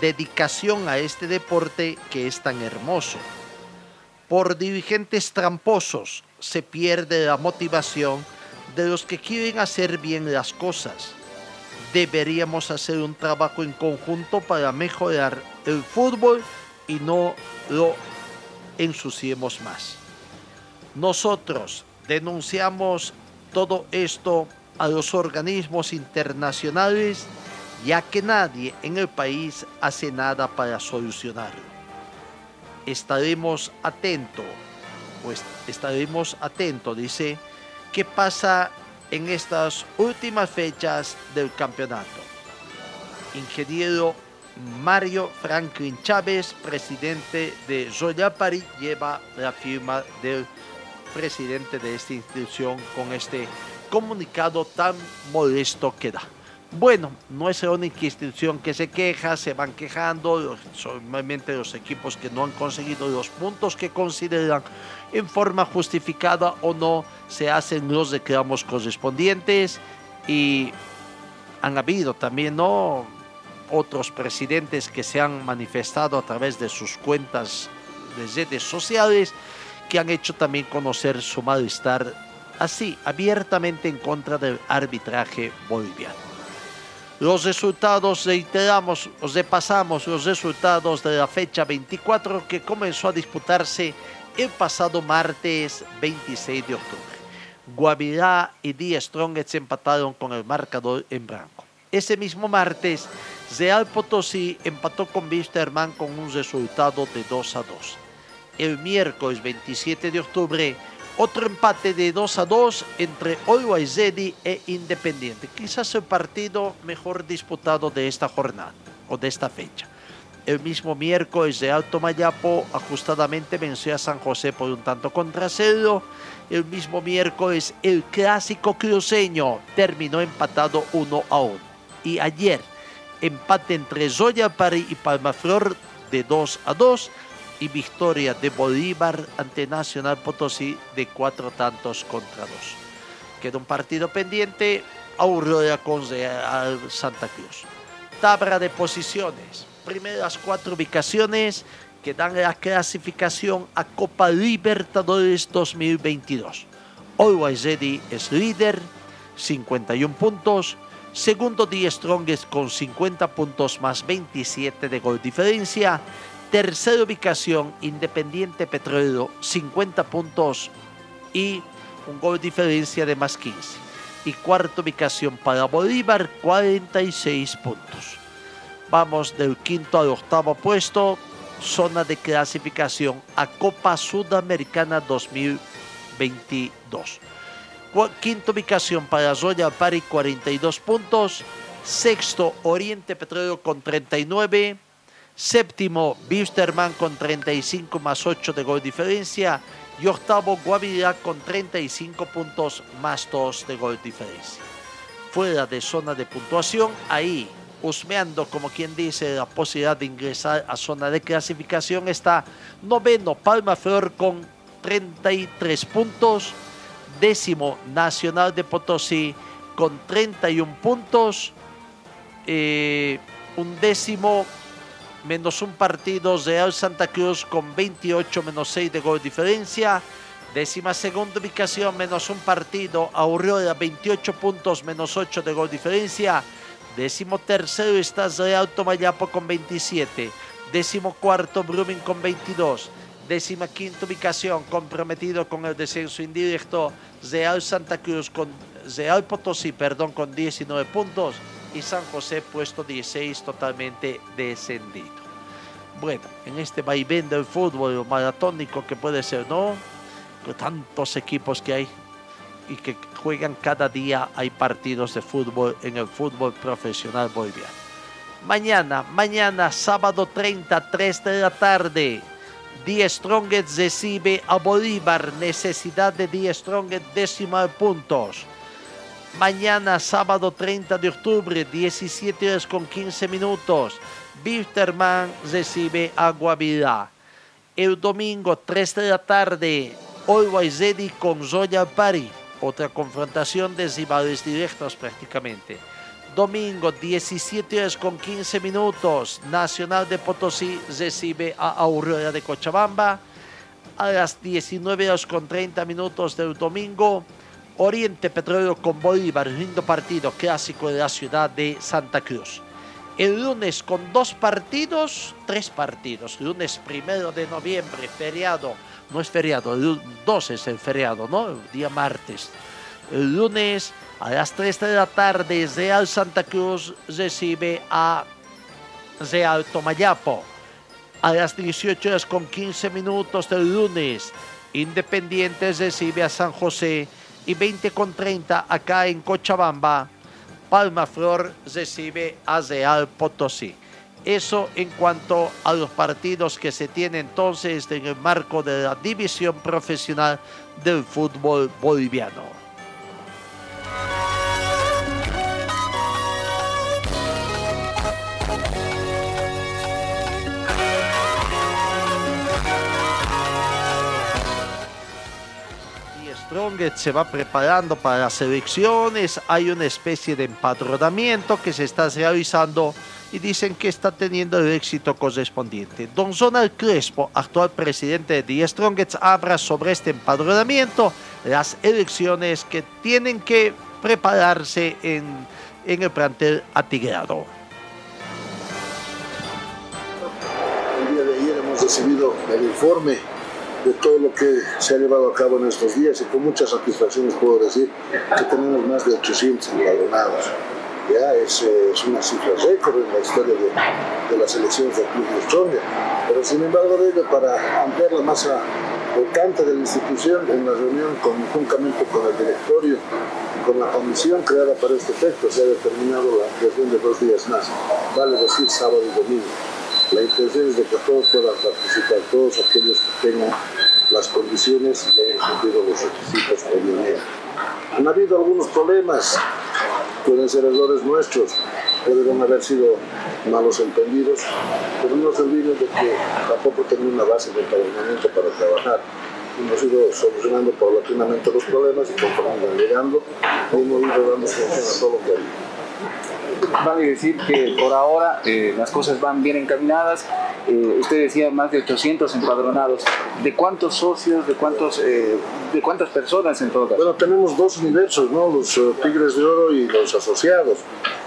dedicación a este deporte que es tan hermoso? Por dirigentes tramposos se pierde la motivación de los que quieren hacer bien las cosas deberíamos hacer un trabajo en conjunto para mejorar el fútbol y no lo ensuciemos más. Nosotros denunciamos todo esto a los organismos internacionales ya que nadie en el país hace nada para solucionarlo. Estaremos atentos, pues estaremos atentos, dice, qué pasa en estas últimas fechas del campeonato. Ingeniero Mario Franklin Chávez, presidente de Royal París, lleva la firma del presidente de esta institución con este comunicado tan modesto que da. Bueno, no es la única institución que se queja, se van quejando, normalmente los equipos que no han conseguido los puntos que consideran en forma justificada o no, se hacen los reclamos correspondientes y han habido también otros presidentes que se han manifestado a través de sus cuentas de redes sociales que han hecho también conocer su malestar así abiertamente en contra del arbitraje boliviano. Los resultados, reiteramos, repasamos los resultados de la fecha 24 que comenzó a disputarse el pasado martes 26 de octubre. Guavirá y Díaz Strongets empataron con el marcador en blanco. Ese mismo martes, Real Potosí empató con Wisterman con un resultado de 2 a 2. El miércoles 27 de octubre, otro empate de 2 a 2 entre Ready e Independiente. Quizás el partido mejor disputado de esta jornada o de esta fecha. El mismo miércoles de Alto Mayapo ajustadamente venció a San José por un tanto contra cero. El mismo miércoles el clásico cruceño terminó empatado 1 a 1. Y ayer empate entre Zoya Pari y Palmaflor de 2 a 2 y victoria de Bolívar ante Nacional Potosí de cuatro tantos contra dos. Queda un partido pendiente, Aurora con Real Santa Cruz. Tabla de posiciones, primeras cuatro ubicaciones que dan la clasificación a Copa Libertadores 2022. Always Ready es líder, 51 puntos. Segundo, Die Strongest con 50 puntos más 27 de gol diferencia. Tercera ubicación, Independiente Petrolero, 50 puntos y un gol diferencia de más 15. Y cuarta ubicación para Bolívar, 46 puntos. Vamos del quinto al octavo puesto, zona de clasificación a Copa Sudamericana 2022. Quinta ubicación para Royal Party, 42 puntos. Sexto, Oriente Petrolero con 39 Séptimo, Bisterman con 35 más 8 de gol diferencia. Y octavo, Guavirá con 35 puntos más 2 de gol diferencia. Fuera de zona de puntuación, ahí, husmeando como quien dice la posibilidad de ingresar a zona de clasificación, está noveno Palma Flor con 33 puntos. Décimo Nacional de Potosí con 31 puntos. Eh, un décimo menos un partido Real Santa Cruz con 28 menos 6 de gol diferencia. Décima segunda ubicación menos un partido Aurora 28 puntos menos 8 de gol diferencia. Décimo tercero está Real Tomayapo con 27. Décimo cuarto Brumming con 22. Décima quinta ubicación comprometido con el descenso indirecto Real Santa Cruz con Real Potosí, perdón, con 19 puntos y San José puesto 16 totalmente descendido. Bueno, en este vaivén del fútbol maratónico que puede ser, ¿no? Tantos equipos que hay y que juegan cada día, hay partidos de fútbol en el fútbol profesional boliviano. Mañana, mañana, sábado 30, 3 de la tarde, Die Strongest recibe a Bolívar, necesidad de Die Strongest decimal puntos. Mañana, sábado 30 de octubre, 17 horas con 15 minutos, Bisterman recibe a Guavirá. El domingo, 3 de la tarde, Always Ready con Royal Party. Otra confrontación de rivales directos prácticamente. Domingo, 17 horas con 15 minutos, Nacional de Potosí recibe a Aurora de Cochabamba. A las 19 horas con 30 minutos del domingo, Oriente Petrolero con Bolívar, lindo partido clásico de la ciudad de Santa Cruz. El lunes con dos partidos, tres partidos. Lunes primero de noviembre, feriado. No es feriado, el 2 es el feriado, ¿no? Día martes. El lunes a las 3 de la tarde, Real Santa Cruz recibe a Real Tomayapo. A las 18 horas con 15 minutos del lunes, Independientes recibe a San José y 20 con 30 acá en Cochabamba, Palma Flor recibe a Real Potosí. Eso en cuanto a los partidos que se tienen entonces en el marco de la división profesional del fútbol boliviano. Strongest se va preparando para las elecciones, hay una especie de empadronamiento que se está realizando y dicen que está teniendo el éxito correspondiente. Don Zonal Crespo, actual presidente de The Strongest, habla sobre este empadronamiento, las elecciones que tienen que prepararse en, en el plantel atigrado.
El día de ayer hemos recibido el informe de todo lo que se ha llevado a cabo en estos días y con muchas satisfacciones puedo decir que tenemos más de 800 empadronados. Ya es, eh, es, una cifra récord en la historia de, de las elecciones del Club de Australia. Pero sin embargo, de ello, para ampliar la masa votante de la institución, en la reunión conjuntamente con el directorio y con la comisión creada para este efecto, se ha determinado la ampliación de dos días más, vale decir sábado y domingo. La intención es de que todos puedan participar, todos aquellos que tengan las condiciones y hayan cumplido los requisitos previamente. Han habido algunos problemas, pueden ser errores nuestros, pueden haber sido malos entendidos, pero no se olviden de que tampoco tenía una base de empadronamiento para trabajar. Hemos ido solucionando paulatinamente los problemas y conforme van llegando, hemos ido dando solución a todo lo que
vale decir que por ahora eh, las cosas van bien encaminadas. Eh, usted decía más de 800 empadronados. ¿De cuántos socios, de, cuántos, eh, de cuántas personas en todo caso?
Bueno, tenemos dos universos, ¿no? los uh, Tigres de Oro y los asociados.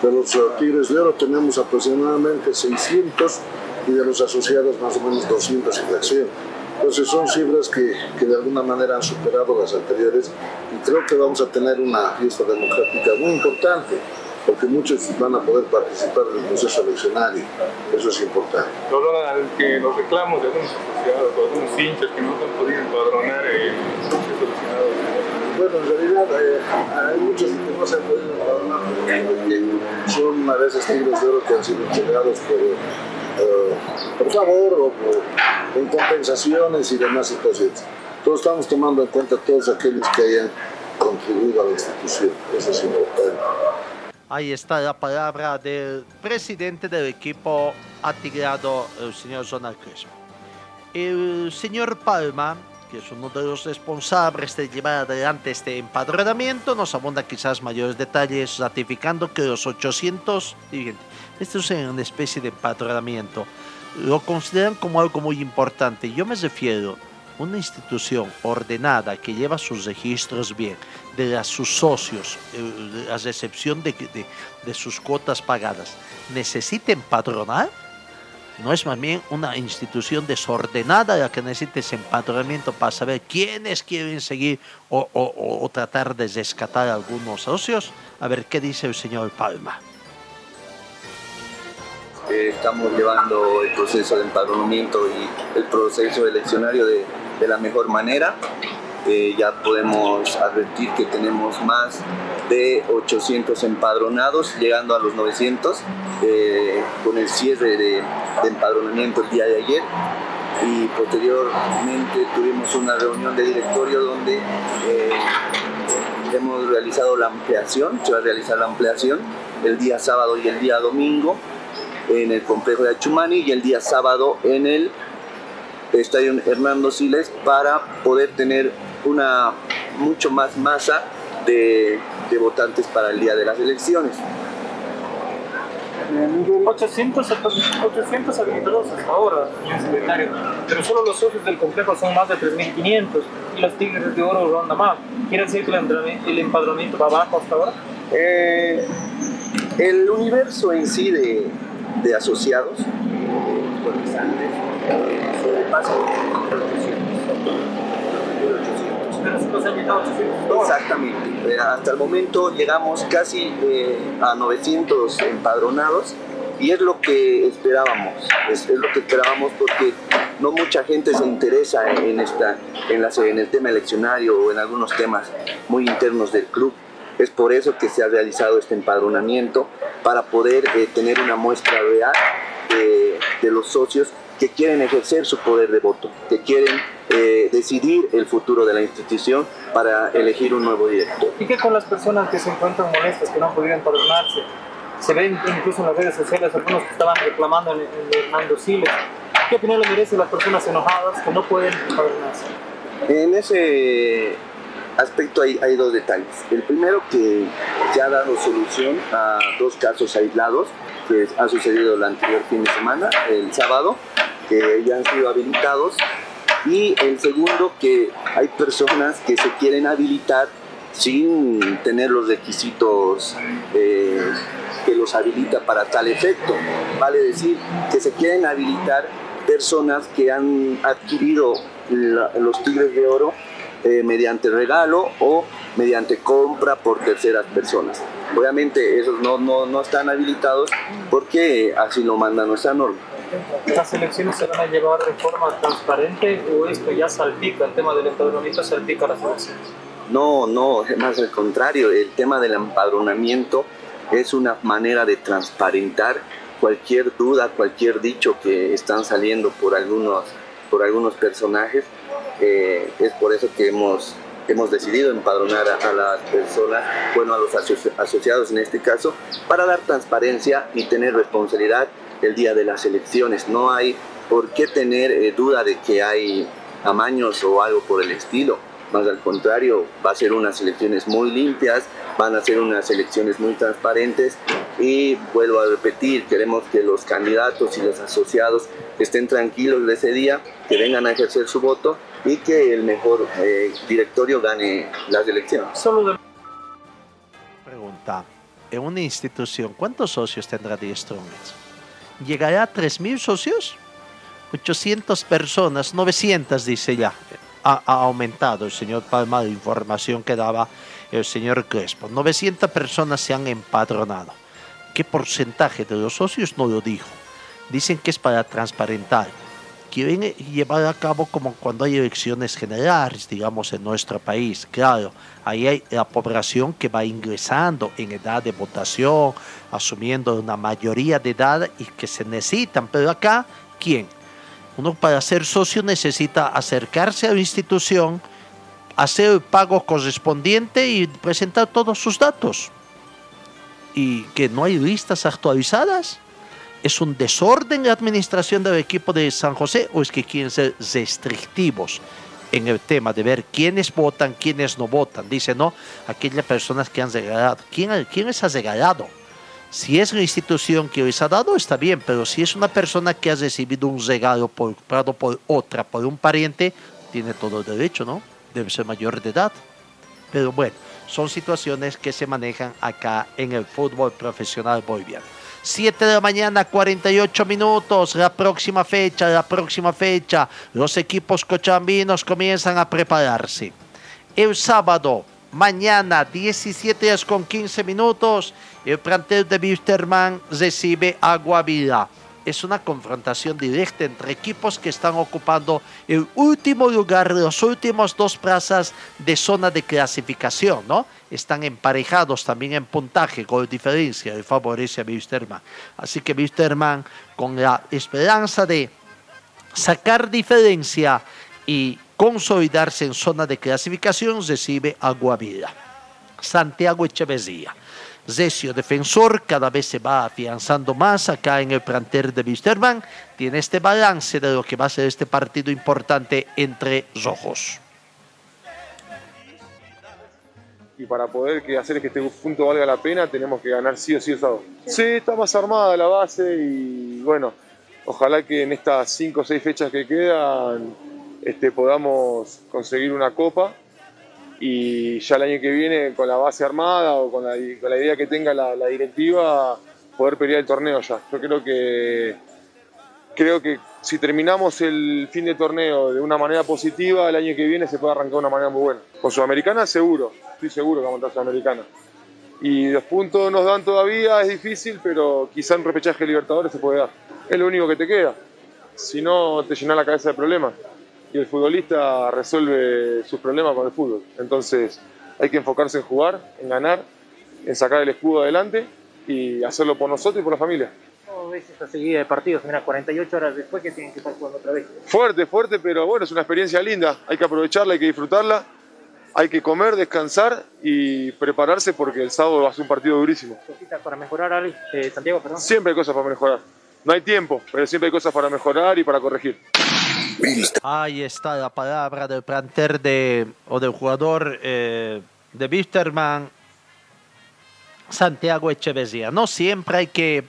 De los Tigres de Oro tenemos aproximadamente 600 y de los asociados más o menos 200 y fracción. Entonces son cifras que, que, de alguna manera han superado las anteriores y creo que vamos a tener una fiesta democrática muy importante porque muchos van a poder participar del proceso eleccionario. Eso es importante.
que los reclamos de algunos asociados, de algunos hinchas que no han podido empadronar el proceso eleccionario.
Bueno, en realidad eh, hay muchos que no se han podido empadronar porque son a veces tigres de oro que han sido entregados por, eh, por favor o por, en compensaciones y demás situaciones. Todos estamos tomando en cuenta todos aquellos que hayan contribuido a la institución. Eso es importante.
Ahí está la palabra del presidente del equipo atigrado, el señor Zonal Crespo. El señor Palma que es uno de los responsables de llevar adelante este empadronamiento, nos abunda quizás mayores detalles ratificando que los 800, fíjense, esto es una especie de empadronamiento, lo consideran como algo muy importante. Yo me refiero una institución ordenada que lleva sus registros bien, de sus socios, eh, a recepción de, de- sus cuotas pagadas, necesita empadronar. No es más bien una institución desordenada la que necesita ese empadronamiento para saber quiénes quieren seguir o- o tratar de rescatar a algunos socios. A ver qué dice el señor Palma.
Eh, estamos llevando el proceso de empadronamiento y el proceso eleccionario de, de la mejor manera. Eh, ya podemos advertir que tenemos más de 800 empadronados, llegando a los 900, eh, con el cierre de, empadronamiento el día de ayer. Y posteriormente tuvimos una reunión de directorio donde eh, hemos realizado la ampliación, se va a realizar la ampliación el día sábado y el día domingo en el complejo de Achumani y el día sábado en el Estadio Hernando Siles para poder tener una mucho más masa de, de votantes para el día de las elecciones.
800, 800 habilitados hasta ahora, secretario, pero solo los socios del complejo son más de 3.500 y los Tigres de Oro ronda más. ¿Quiere decir que el empadronamiento va abajo hasta ahora?
Eh, el universo en sí de, de asociados, cotizantes,
solo se han llegado 800
Exactamente. Eh, Hasta el momento llegamos casi eh, a 900 empadronados y es lo que esperábamos. Es, lo que esperábamos porque no mucha gente se interesa en, esta, en, la- en el tema eleccionario o en algunos temas muy internos del club. Es por eso que se ha realizado este empadronamiento para poder eh, tener una muestra real de, de los socios que quieren ejercer su poder de voto, que quieren eh, decidir el futuro de la institución para elegir un nuevo director.
¿Y qué con las personas que se encuentran molestas, que no han podido empadronarse? Se ven incluso en las redes sociales algunos que estaban reclamando en, en Hernando Siles. ¿Qué opinión le merecen las personas enojadas que no pueden empadronarse?
En ese aspecto hay, dos detalles. El primero que se ha dado solución a dos casos aislados que ha sucedido el anterior fin de semana, el sábado, que ya han sido habilitados. Y el segundo que hay personas que se quieren habilitar sin tener los requisitos eh, que los habilita para tal efecto. Vale decir que se quieren habilitar personas que han adquirido la- los tigres de oro eh, mediante regalo o mediante compra por terceras personas. Obviamente esos no, no, no están habilitados porque así lo manda nuestra norma.
¿Las elecciones se van a llevar de forma transparente o esto ya salpica, el tema del empadronamiento salpica las elecciones?
No, no, es más al contrario, el tema del empadronamiento es una manera de transparentar cualquier duda, cualquier dicho que están saliendo por algunos, por algunos personajes. Eh, es por eso que hemos, hemos decidido empadronar a, las personas, bueno, a los asoci- asociados en este caso, para dar transparencia y tener responsabilidad el día de las elecciones. No hay por qué tener eh, duda de que hay amaños o algo por el estilo. Más al contrario, va a ser unas elecciones muy limpias, van a ser unas elecciones muy transparentes y vuelvo a repetir, queremos que los candidatos y los asociados estén tranquilos de ese día, que vengan a ejercer su voto y que el mejor eh, directorio gane las elecciones.
Pregunta, en una institución, ¿cuántos socios tendrá The Strongest? ¿Llegará a 3.000 socios? 800 personas, 900 dice ya. Ha, ha aumentado el señor Palma la información que daba el señor Crespo. 900 personas se han empadronado. ¿Qué porcentaje de los socios no lo dijo? Dicen que es para transparentar. Quieren eh, llevar a cabo como cuando hay elecciones generales, digamos, en nuestro país. Claro, ahí hay la población que va ingresando en edad de votación, asumiendo una mayoría de edad y que se necesitan. Pero acá, ¿quién? Uno para ser socio necesita acercarse a la institución, hacer el pago correspondiente y presentar todos sus datos. Y que no hay listas actualizadas. ¿Es un desorden la administración del equipo de San José o es que quieren ser restrictivos en el tema de ver quiénes votan, quiénes no votan. Dice, no, aquellas personas que han regalado. ¿Quién, quién les ha regalado? Si es la institución que les ha dado, está bien, pero si es una persona que ha recibido un regalo por, por otra, por un pariente, tiene todo el derecho, ¿no? Debe ser mayor de edad. Pero bueno, son situaciones que se manejan acá en el fútbol profesional boliviano. 7 de la mañana, 48 minutos, la próxima fecha, la próxima fecha, los equipos cochambinos comienzan a prepararse. El sábado, mañana, 17 horas con 15 minutos, el plantel de Wisterman recibe a Guavira es una confrontación directa entre equipos que están ocupando el último lugar, los últimos dos plazas de zona de clasificación, ¿no? Están emparejados también en puntaje, con diferencia, y favorece a Wisterman. Así que Wisterman, con la esperanza de sacar diferencia y consolidarse en zona de clasificación, recibe a Guavira. Santiago Echeverría. Zesio, defensor, cada vez se va afianzando más acá en el plantel de Wisterman. Tiene este balance de lo que va a ser este partido importante entre rojos.
Y para poder que hacer que este punto valga la pena, tenemos que ganar sí o sí el sábado. Sí, está más armada la base y bueno, ojalá que en estas cinco o seis fechas que quedan este, podamos conseguir una copa y ya el año que viene con la base armada o con la, idea que tenga la, directiva poder pelear el torneo ya. Yo creo que creo que si terminamos el fin de torneo de una manera positiva, el año que viene se puede arrancar de una manera muy buena. Con Sudamericana seguro, estoy seguro que vamos a estar Sudamericana. Y los puntos nos dan todavía, es difícil, pero quizá en repechaje Libertadores se puede dar. Es lo único que te queda. Si no, te llena la cabeza de problemas y el futbolista resuelve sus problemas con el fútbol. Entonces hay que enfocarse en jugar, en ganar, en sacar el escudo adelante y hacerlo por nosotros y por la familia.
¿Cómo ves esta seguida de partidos? Mira, 48 horas después que tienen que estar jugando otra vez.
Fuerte, fuerte, pero bueno, es una experiencia linda. Hay que aprovecharla, hay que disfrutarla. Hay que comer, descansar y prepararse porque el sábado va a ser un partido durísimo.
¿Cositas para mejorar, Ali? Eh, Santiago, perdón.
Siempre hay cosas para mejorar. No hay tiempo, pero siempre hay cosas para mejorar y para corregir.
Ahí está la palabra del planter de, o del jugador eh, de Wisterman, Santiago Echeverría. No siempre hay que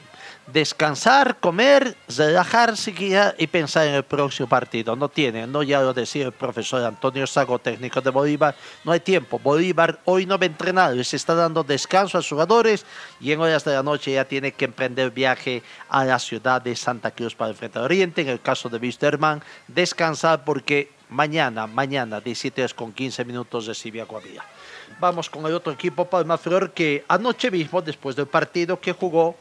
descansar, comer, relajarse y pensar en el próximo partido. No tiene, no ya lo decía el profesor Antonio Sago, técnico de Bolívar, no hay tiempo. Bolívar hoy no va a entrenar, les está dando descanso a los jugadores y en horas de la noche ya tiene que emprender viaje a la ciudad de Santa Cruz para el Frente Oriente. En el caso de Wisterman, descansar porque mañana, mañana, 17 horas con 15 minutos recibe a Guavira. Vamos con el otro equipo, Palma Flor, que anoche mismo, después del partido que jugó,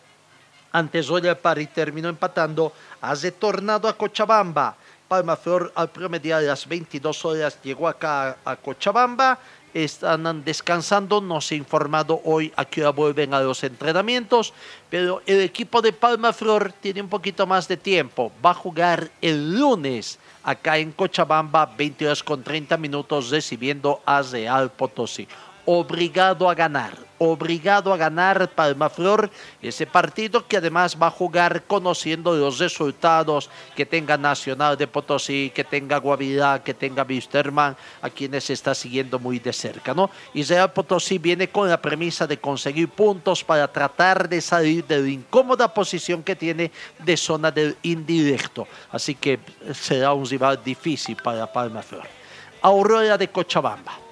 antes Royal Party terminó empatando, ha retornado a Cochabamba. Palma Flor al promediar las 22 horas llegó acá a Cochabamba. Están descansando, no se ha informado hoy a qué hora vuelven a los entrenamientos, pero el equipo de Palma Flor tiene un poquito más de tiempo. Va a jugar el lunes acá en Cochabamba, 20 horas con 30 minutos, recibiendo a Real Potosí obligado a ganar, obligado a ganar Palmaflor ese partido que además va a jugar conociendo los resultados que tenga Nacional de Potosí, que tenga Guavirá, que tenga Wisterman, a quienes está siguiendo muy de cerca, ¿no? Real Potosí viene con la premisa de conseguir puntos para tratar de salir de la incómoda posición que tiene de zona del indirecto, así que será un rival difícil para Palmaflor. Aurora de Cochabamba.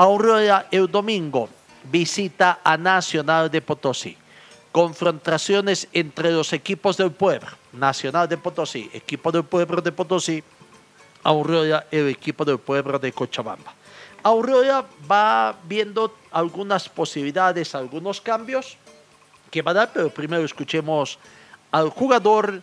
Aurora el domingo visita a Nacional de Potosí. Confrontaciones entre los equipos del pueblo. Nacional de Potosí, equipo del pueblo de Potosí. Aurora, el equipo del pueblo de Cochabamba. Aurora va viendo algunas posibilidades, algunos cambios que va a dar, pero primero escuchemos al jugador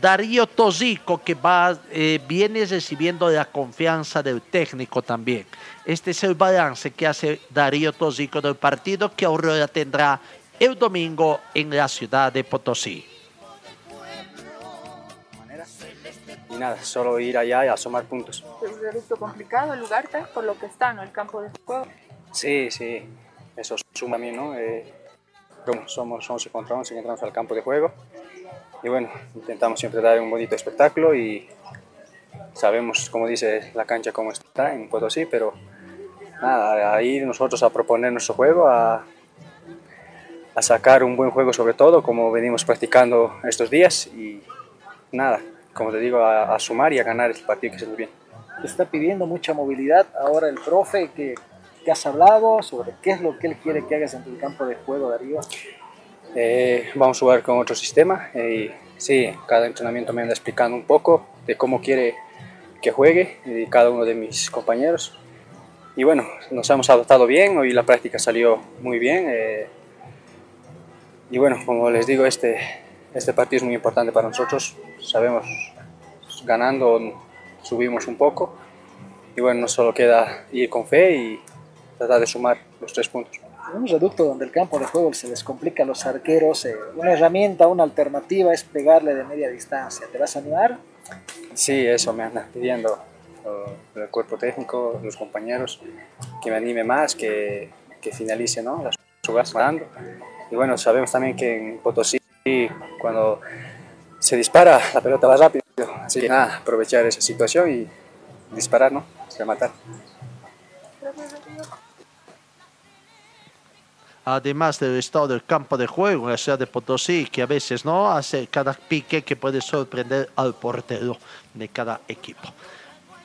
Darío Tosico, que va, eh, viene recibiendo la confianza del técnico también. Este es el balance que hace Darío Tosico del partido que Aurora tendrá el domingo en la ciudad de Potosí.
Y nada, solo ir allá y asomar puntos.
Es un reducto complicado el lugar, por lo que está, ¿no? El campo de juego.
Sí, sí, eso suma a mí, ¿no? Eh, somos 11 contra 11 que al campo de juego y bueno, intentamos siempre dar un bonito espectáculo y, Sabemos, como dice, la cancha cómo está en Potosí, pero nada, a ir nosotros a proponer nuestro juego, a, a sacar un buen juego sobre todo, como venimos practicando estos días y nada, como te digo, a, a sumar y a ganar el partido que se nos viene.
Está pidiendo mucha movilidad ahora el profe que, que has hablado sobre qué es lo que él quiere que hagas en el campo de juego, Darío.
Eh, vamos a jugar con otro sistema y sí, cada entrenamiento me anda explicando un poco de cómo quiere que juegue y cada uno de mis compañeros. Y bueno, nos hemos adaptado bien, hoy la práctica salió muy bien. eh, y bueno, como les digo, este, este partido es muy importante para nosotros. Sabemos, ganando subimos un poco. Y bueno, no solo queda ir con fe y tratar de sumar los tres puntos.
Un reducto donde el campo de juego se les complica a los arqueros, eh, una herramienta, una alternativa es pegarle de media distancia. ¿Te vas a animar?
Sí, eso me anda pidiendo eh, el cuerpo técnico, los compañeros, que me anime más, que, que finalice ¿no? las jugadas ganando. Y bueno, sabemos también que en Potosí, cuando se dispara, la pelota va rápido. Así que nada, aprovechar esa situación y disparar, ¿no? Rematar.
Además del estado del campo de juego en la ciudad de Potosí, que a veces no hace cada pique que puede sorprender al portero de cada equipo.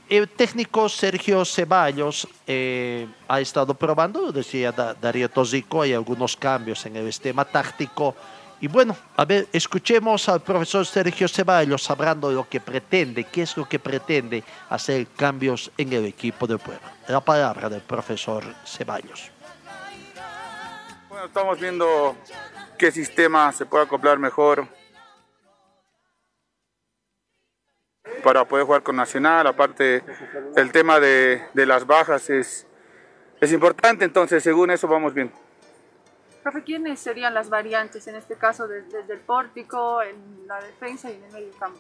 El técnico Sergio Ceballos eh, ha estado probando, decía Da- Darío Tosico, hay algunos cambios en el esquema táctico. Y bueno, a ver, escuchemos al profesor Sergio Ceballos hablando de lo que pretende, qué es lo que pretende hacer cambios en el equipo del pueblo. La palabra del profesor Ceballos.
Bueno, estamos viendo qué sistema se puede acoplar mejor para poder jugar con Nacional. Aparte, el tema de, de las bajas es, es importante, entonces según eso vamos bien.
Profe, ¿quiénes serían las variantes en este caso de- desde el pórtico, en la defensa y en el medio campo?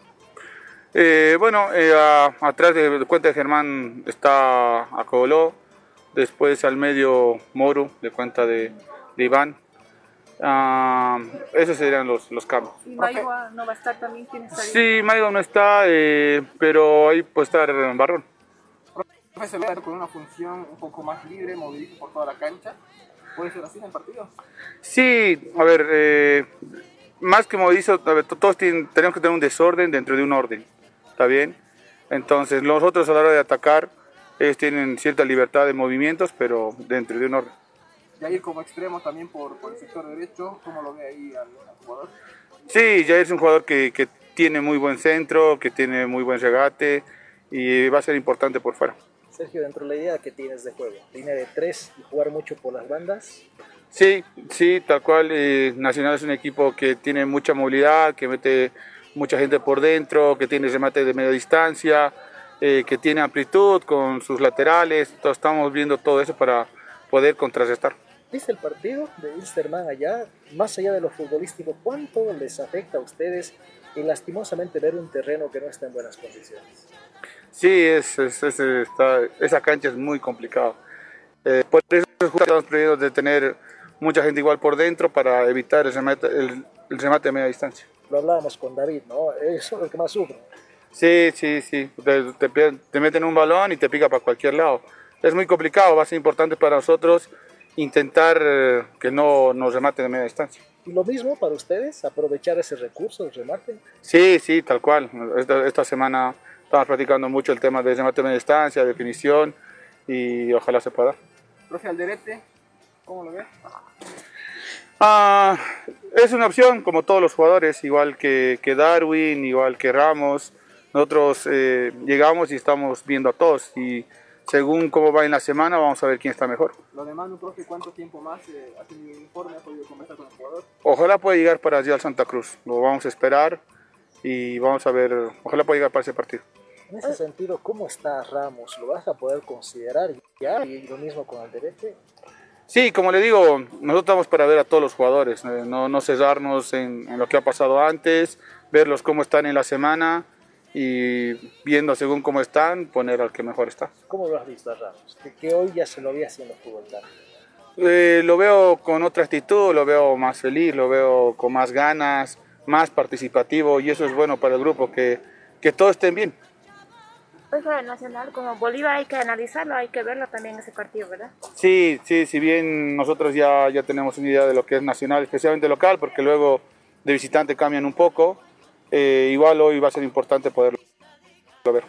Eh, bueno, eh, a- atrás de, de cuenta de Germán está Acoboló, después al medio Moro, de cuenta de, de Iván. Ah, esos serían los, los cambios.
¿Y Maigua no va a estar también? ¿Quién?
Sí, Maigo no está, eh, pero ahí puede estar Barrón.
Profe, se ve con una función un poco más libre, moviliza por toda la cancha. ¿Puede ser así en el partido?
Sí, a ver, eh, más que movilizo, a ver, to- todos tienen- tenemos que tener un desorden dentro de un orden, ¿está bien? Entonces, nosotros a la hora de atacar, ellos tienen cierta libertad de movimientos, pero dentro de un orden.
Ya ir como extremo también por, por el sector derecho, ¿cómo lo ve ahí al, al jugador?
Sí, Jair es un jugador que, que tiene muy buen centro, que tiene muy buen regate y va a ser importante por fuera.
Sergio, dentro de la idea que tienes de juego, línea de tres y jugar mucho por las bandas,
Sí, sí, tal cual. eh, Nacional es un equipo que tiene mucha movilidad, que mete mucha gente por dentro, que tiene remate de media distancia, eh, que tiene amplitud con sus laterales. Entonces, estamos viendo todo eso para poder contrarrestar.
¿Viste el partido de Wilstermann allá? Más allá de lo futbolístico, ¿cuánto les afecta a ustedes y lastimosamente ver un terreno que no está en buenas condiciones?
Sí, es, es- es- está- esa cancha es muy complicada. Eh, por eso estamos previendo de tener mucha gente igual por dentro para evitar el remate, el- el remate de media distancia.
Lo hablábamos con David, ¿no? Eso es lo que más sufre.
Sí, sí, sí. Te, te, te meten un balón y te pica para cualquier lado. Es muy complicado, va a ser importante para nosotros intentar eh, que no nos remate de media distancia.
Y lo mismo para ustedes, aprovechar ese recurso, el remate.
Sí, sí, tal cual. Esta, esta semana estamos practicando mucho el tema de remate de media distancia, definición y ojalá se pueda.
Profe Alderete, ¿cómo lo ve?
Ah, es una opción como todos los jugadores, igual que, que Darwin, igual que Ramos. Nosotros eh, llegamos y estamos viendo a todos y según cómo va en la semana vamos a ver quién está mejor.
Lo demás, ¿no, profe? ¿Cuánto tiempo más eh, ha tenido el informe? ¿Ha podido conversar con el jugador?
Ojalá pueda llegar para allá al Santa Cruz. Lo vamos a esperar y vamos a ver. Ojalá pueda llegar para ese partido.
En ese sentido, ¿cómo está Ramos? ¿Lo vas a poder considerar ya? Y lo mismo con Alderete.
Sí, como le digo, nosotros estamos para ver a todos los jugadores, eh, no, no cerrarnos en, en lo que ha pasado antes, verlos cómo están en la semana y viendo según cómo están, poner al que mejor está.
¿Cómo lo has visto a Ramos? Que, que hoy ya se lo había haciendo fútbol.
Eh, lo veo con otra actitud, lo veo más feliz, lo veo con más ganas, más participativo y eso es bueno para el grupo, que, que todos estén bien.
Pues para el Nacional, como Bolívar hay que analizarlo, hay que verlo también ese partido, ¿verdad?
Sí, sí, si bien nosotros ya, ya tenemos una idea de lo que es nacional, especialmente local, porque luego de visitante cambian un poco, eh, igual hoy va a ser importante poderlo ver.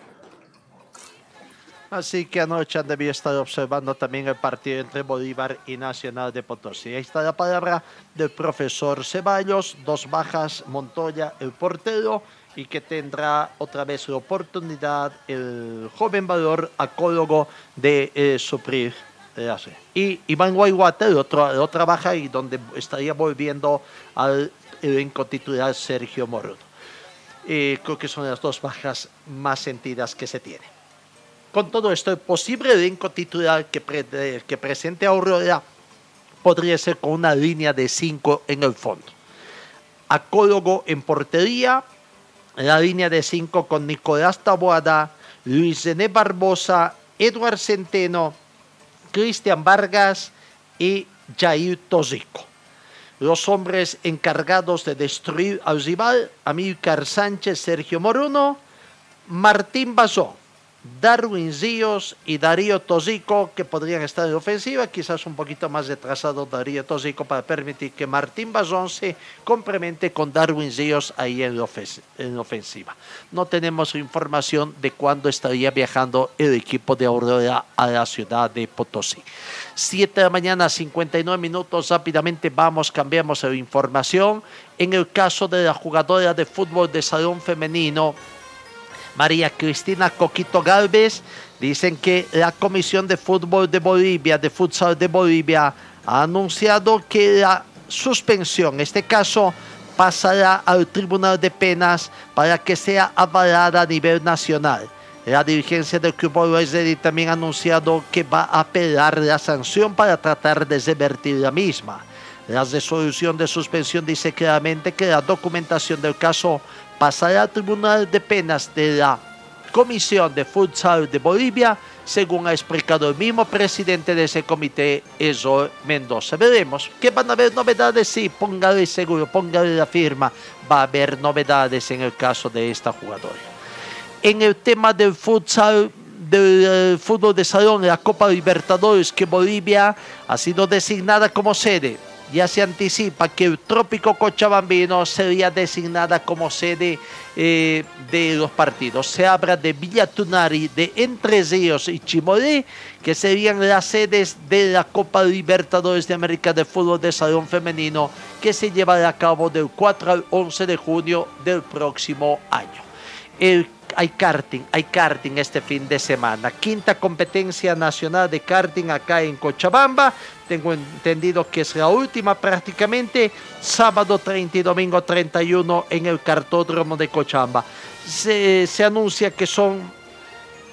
Así que anoche han debido estar observando también el partido entre Bolívar y Nacional de Potosí. Ahí está la palabra del profesor Ceballos, dos bajas, Montoya, el portero, y que tendrá otra vez la oportunidad el joven valor acólogo de eh, suplir. eh. Y Iván Guayguata, el otro, otra baja, y donde estaría volviendo al elenco titular Sergio Morodo. Creo que son las dos bajas más sentidas que se tienen. Con todo esto, el posible elenco titular que, pre- que presente Aurora podría ser con una línea de 5 en el fondo. Acólogo en portería, la línea de 5 con Nicolás Taboada, Luis René Barbosa, Eduard Centeno, Cristian Vargas y Jair Tosico. Los hombres encargados de destruir al rival, Amílcar Sánchez, Sergio Moruno, Martín Bazón, Darwin Ríos y Darío Tosico, que podrían estar en ofensiva, quizás un poquito más retrasado Darío Tosico para permitir que Martín Bazón se complemente con Darwin Ríos ahí en la, la ofensiva. No tenemos información de cuándo estaría viajando el equipo de Aurora a la ciudad de Potosí. 7 de la mañana, 59 minutos. Rápidamente vamos, cambiamos de información. En el caso de la jugadora de fútbol de salón femenino, María Cristina Coquito Galvez, dicen que la Comisión de Fútbol de Bolivia, de Futsal de Bolivia, ha anunciado que la suspensión, en este caso, pasará al Tribunal de Penas para que sea avalada a nivel nacional. La dirigencia del Club Oeste también ha anunciado que va a apelar la sanción para tratar de revertir la misma. La resolución de suspensión dice claramente que la documentación del caso pasará al Tribunal de Penas de la Comisión de Futsal de Bolivia, según ha explicado el mismo presidente de ese comité, Ezor Mendoza. Veremos que van a haber novedades, sí, póngale seguro, póngale la firma, va a haber novedades en el caso de esta jugadora. En el tema del futsal, del fútbol de salón, la Copa Libertadores, que Bolivia ha sido designada como sede. Ya se anticipa que el Trópico Cochabambino sería designada como sede eh, de los partidos. Se habla de Villa Tunari, de Entre Ríos y Chimolé, que serían las sedes de la Copa Libertadores de América de Fútbol de Salón Femenino, que se llevará a cabo del 4 al 11 de junio del próximo año. El- hay karting, hay karting este fin de semana. Quinta competencia nacional de karting acá en Cochabamba. Tengo entendido que es la última prácticamente. Sábado 30 y domingo 31 en el cartódromo de Cochabamba. Se, se anuncia que son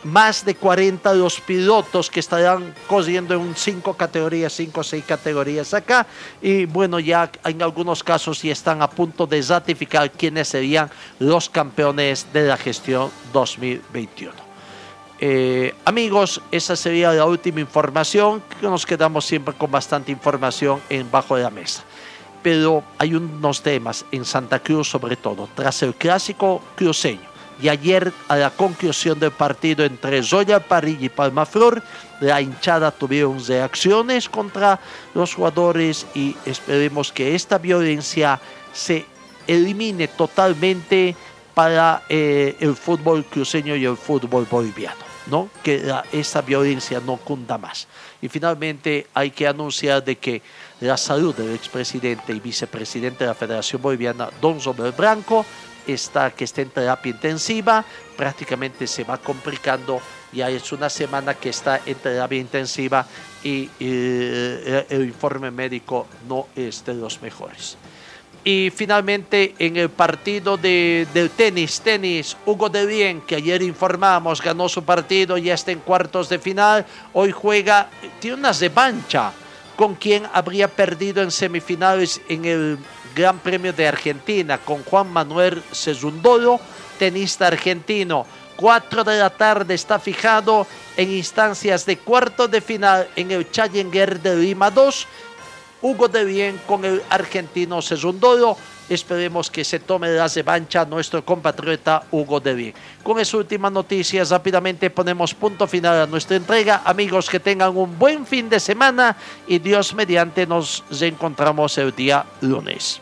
más de 40 los pilotos que estarán corriendo en 5 categorías, 5 o 6 categorías acá. Y bueno, ya en algunos casos ya están a punto de ratificar quiénes serían los campeones de la gestión 2021. Eh, amigos, esa sería la última información, que nos quedamos siempre con bastante información en bajo de la mesa. Pero hay unos temas en Santa Cruz sobre todo, tras el clásico cruceño y ayer a la conclusión del partido entre Zoya Parilla y Palmaflor, la hinchada tuvieron reacciones contra los jugadores y esperemos que esta violencia se elimine totalmente para eh, el fútbol cruceño y el fútbol boliviano, ¿no? Que la- esa violencia no cunda más. Y finalmente hay que anunciar de que la salud del expresidente y vicepresidente de la Federación Boliviana, Don Robert Branco, está, que está en terapia intensiva, prácticamente se va complicando, ya es una semana que está en terapia intensiva y eh, el informe médico no es de los mejores. Y finalmente en el partido de, del tenis, tenis, Hugo de Bien, que ayer informamos, ganó su partido, ya está en cuartos de final, hoy juega, tiene una revancha con quien habría perdido en semifinales en el Gran Premio de Argentina, con Juan Manuel Sezundolo, tenista argentino. 4 de la tarde está fijado en instancias de cuarto de final en el Challenger de Lima 2 Hugo de Bien con el argentino Cerundolo. Esperemos que se tome la revancha nuestro compatriota Hugo de Bien. Con esa última noticia, rápidamente ponemos punto final a nuestra entrega. Amigos, que tengan un buen fin de semana y Dios mediante nos reencontramos el día lunes.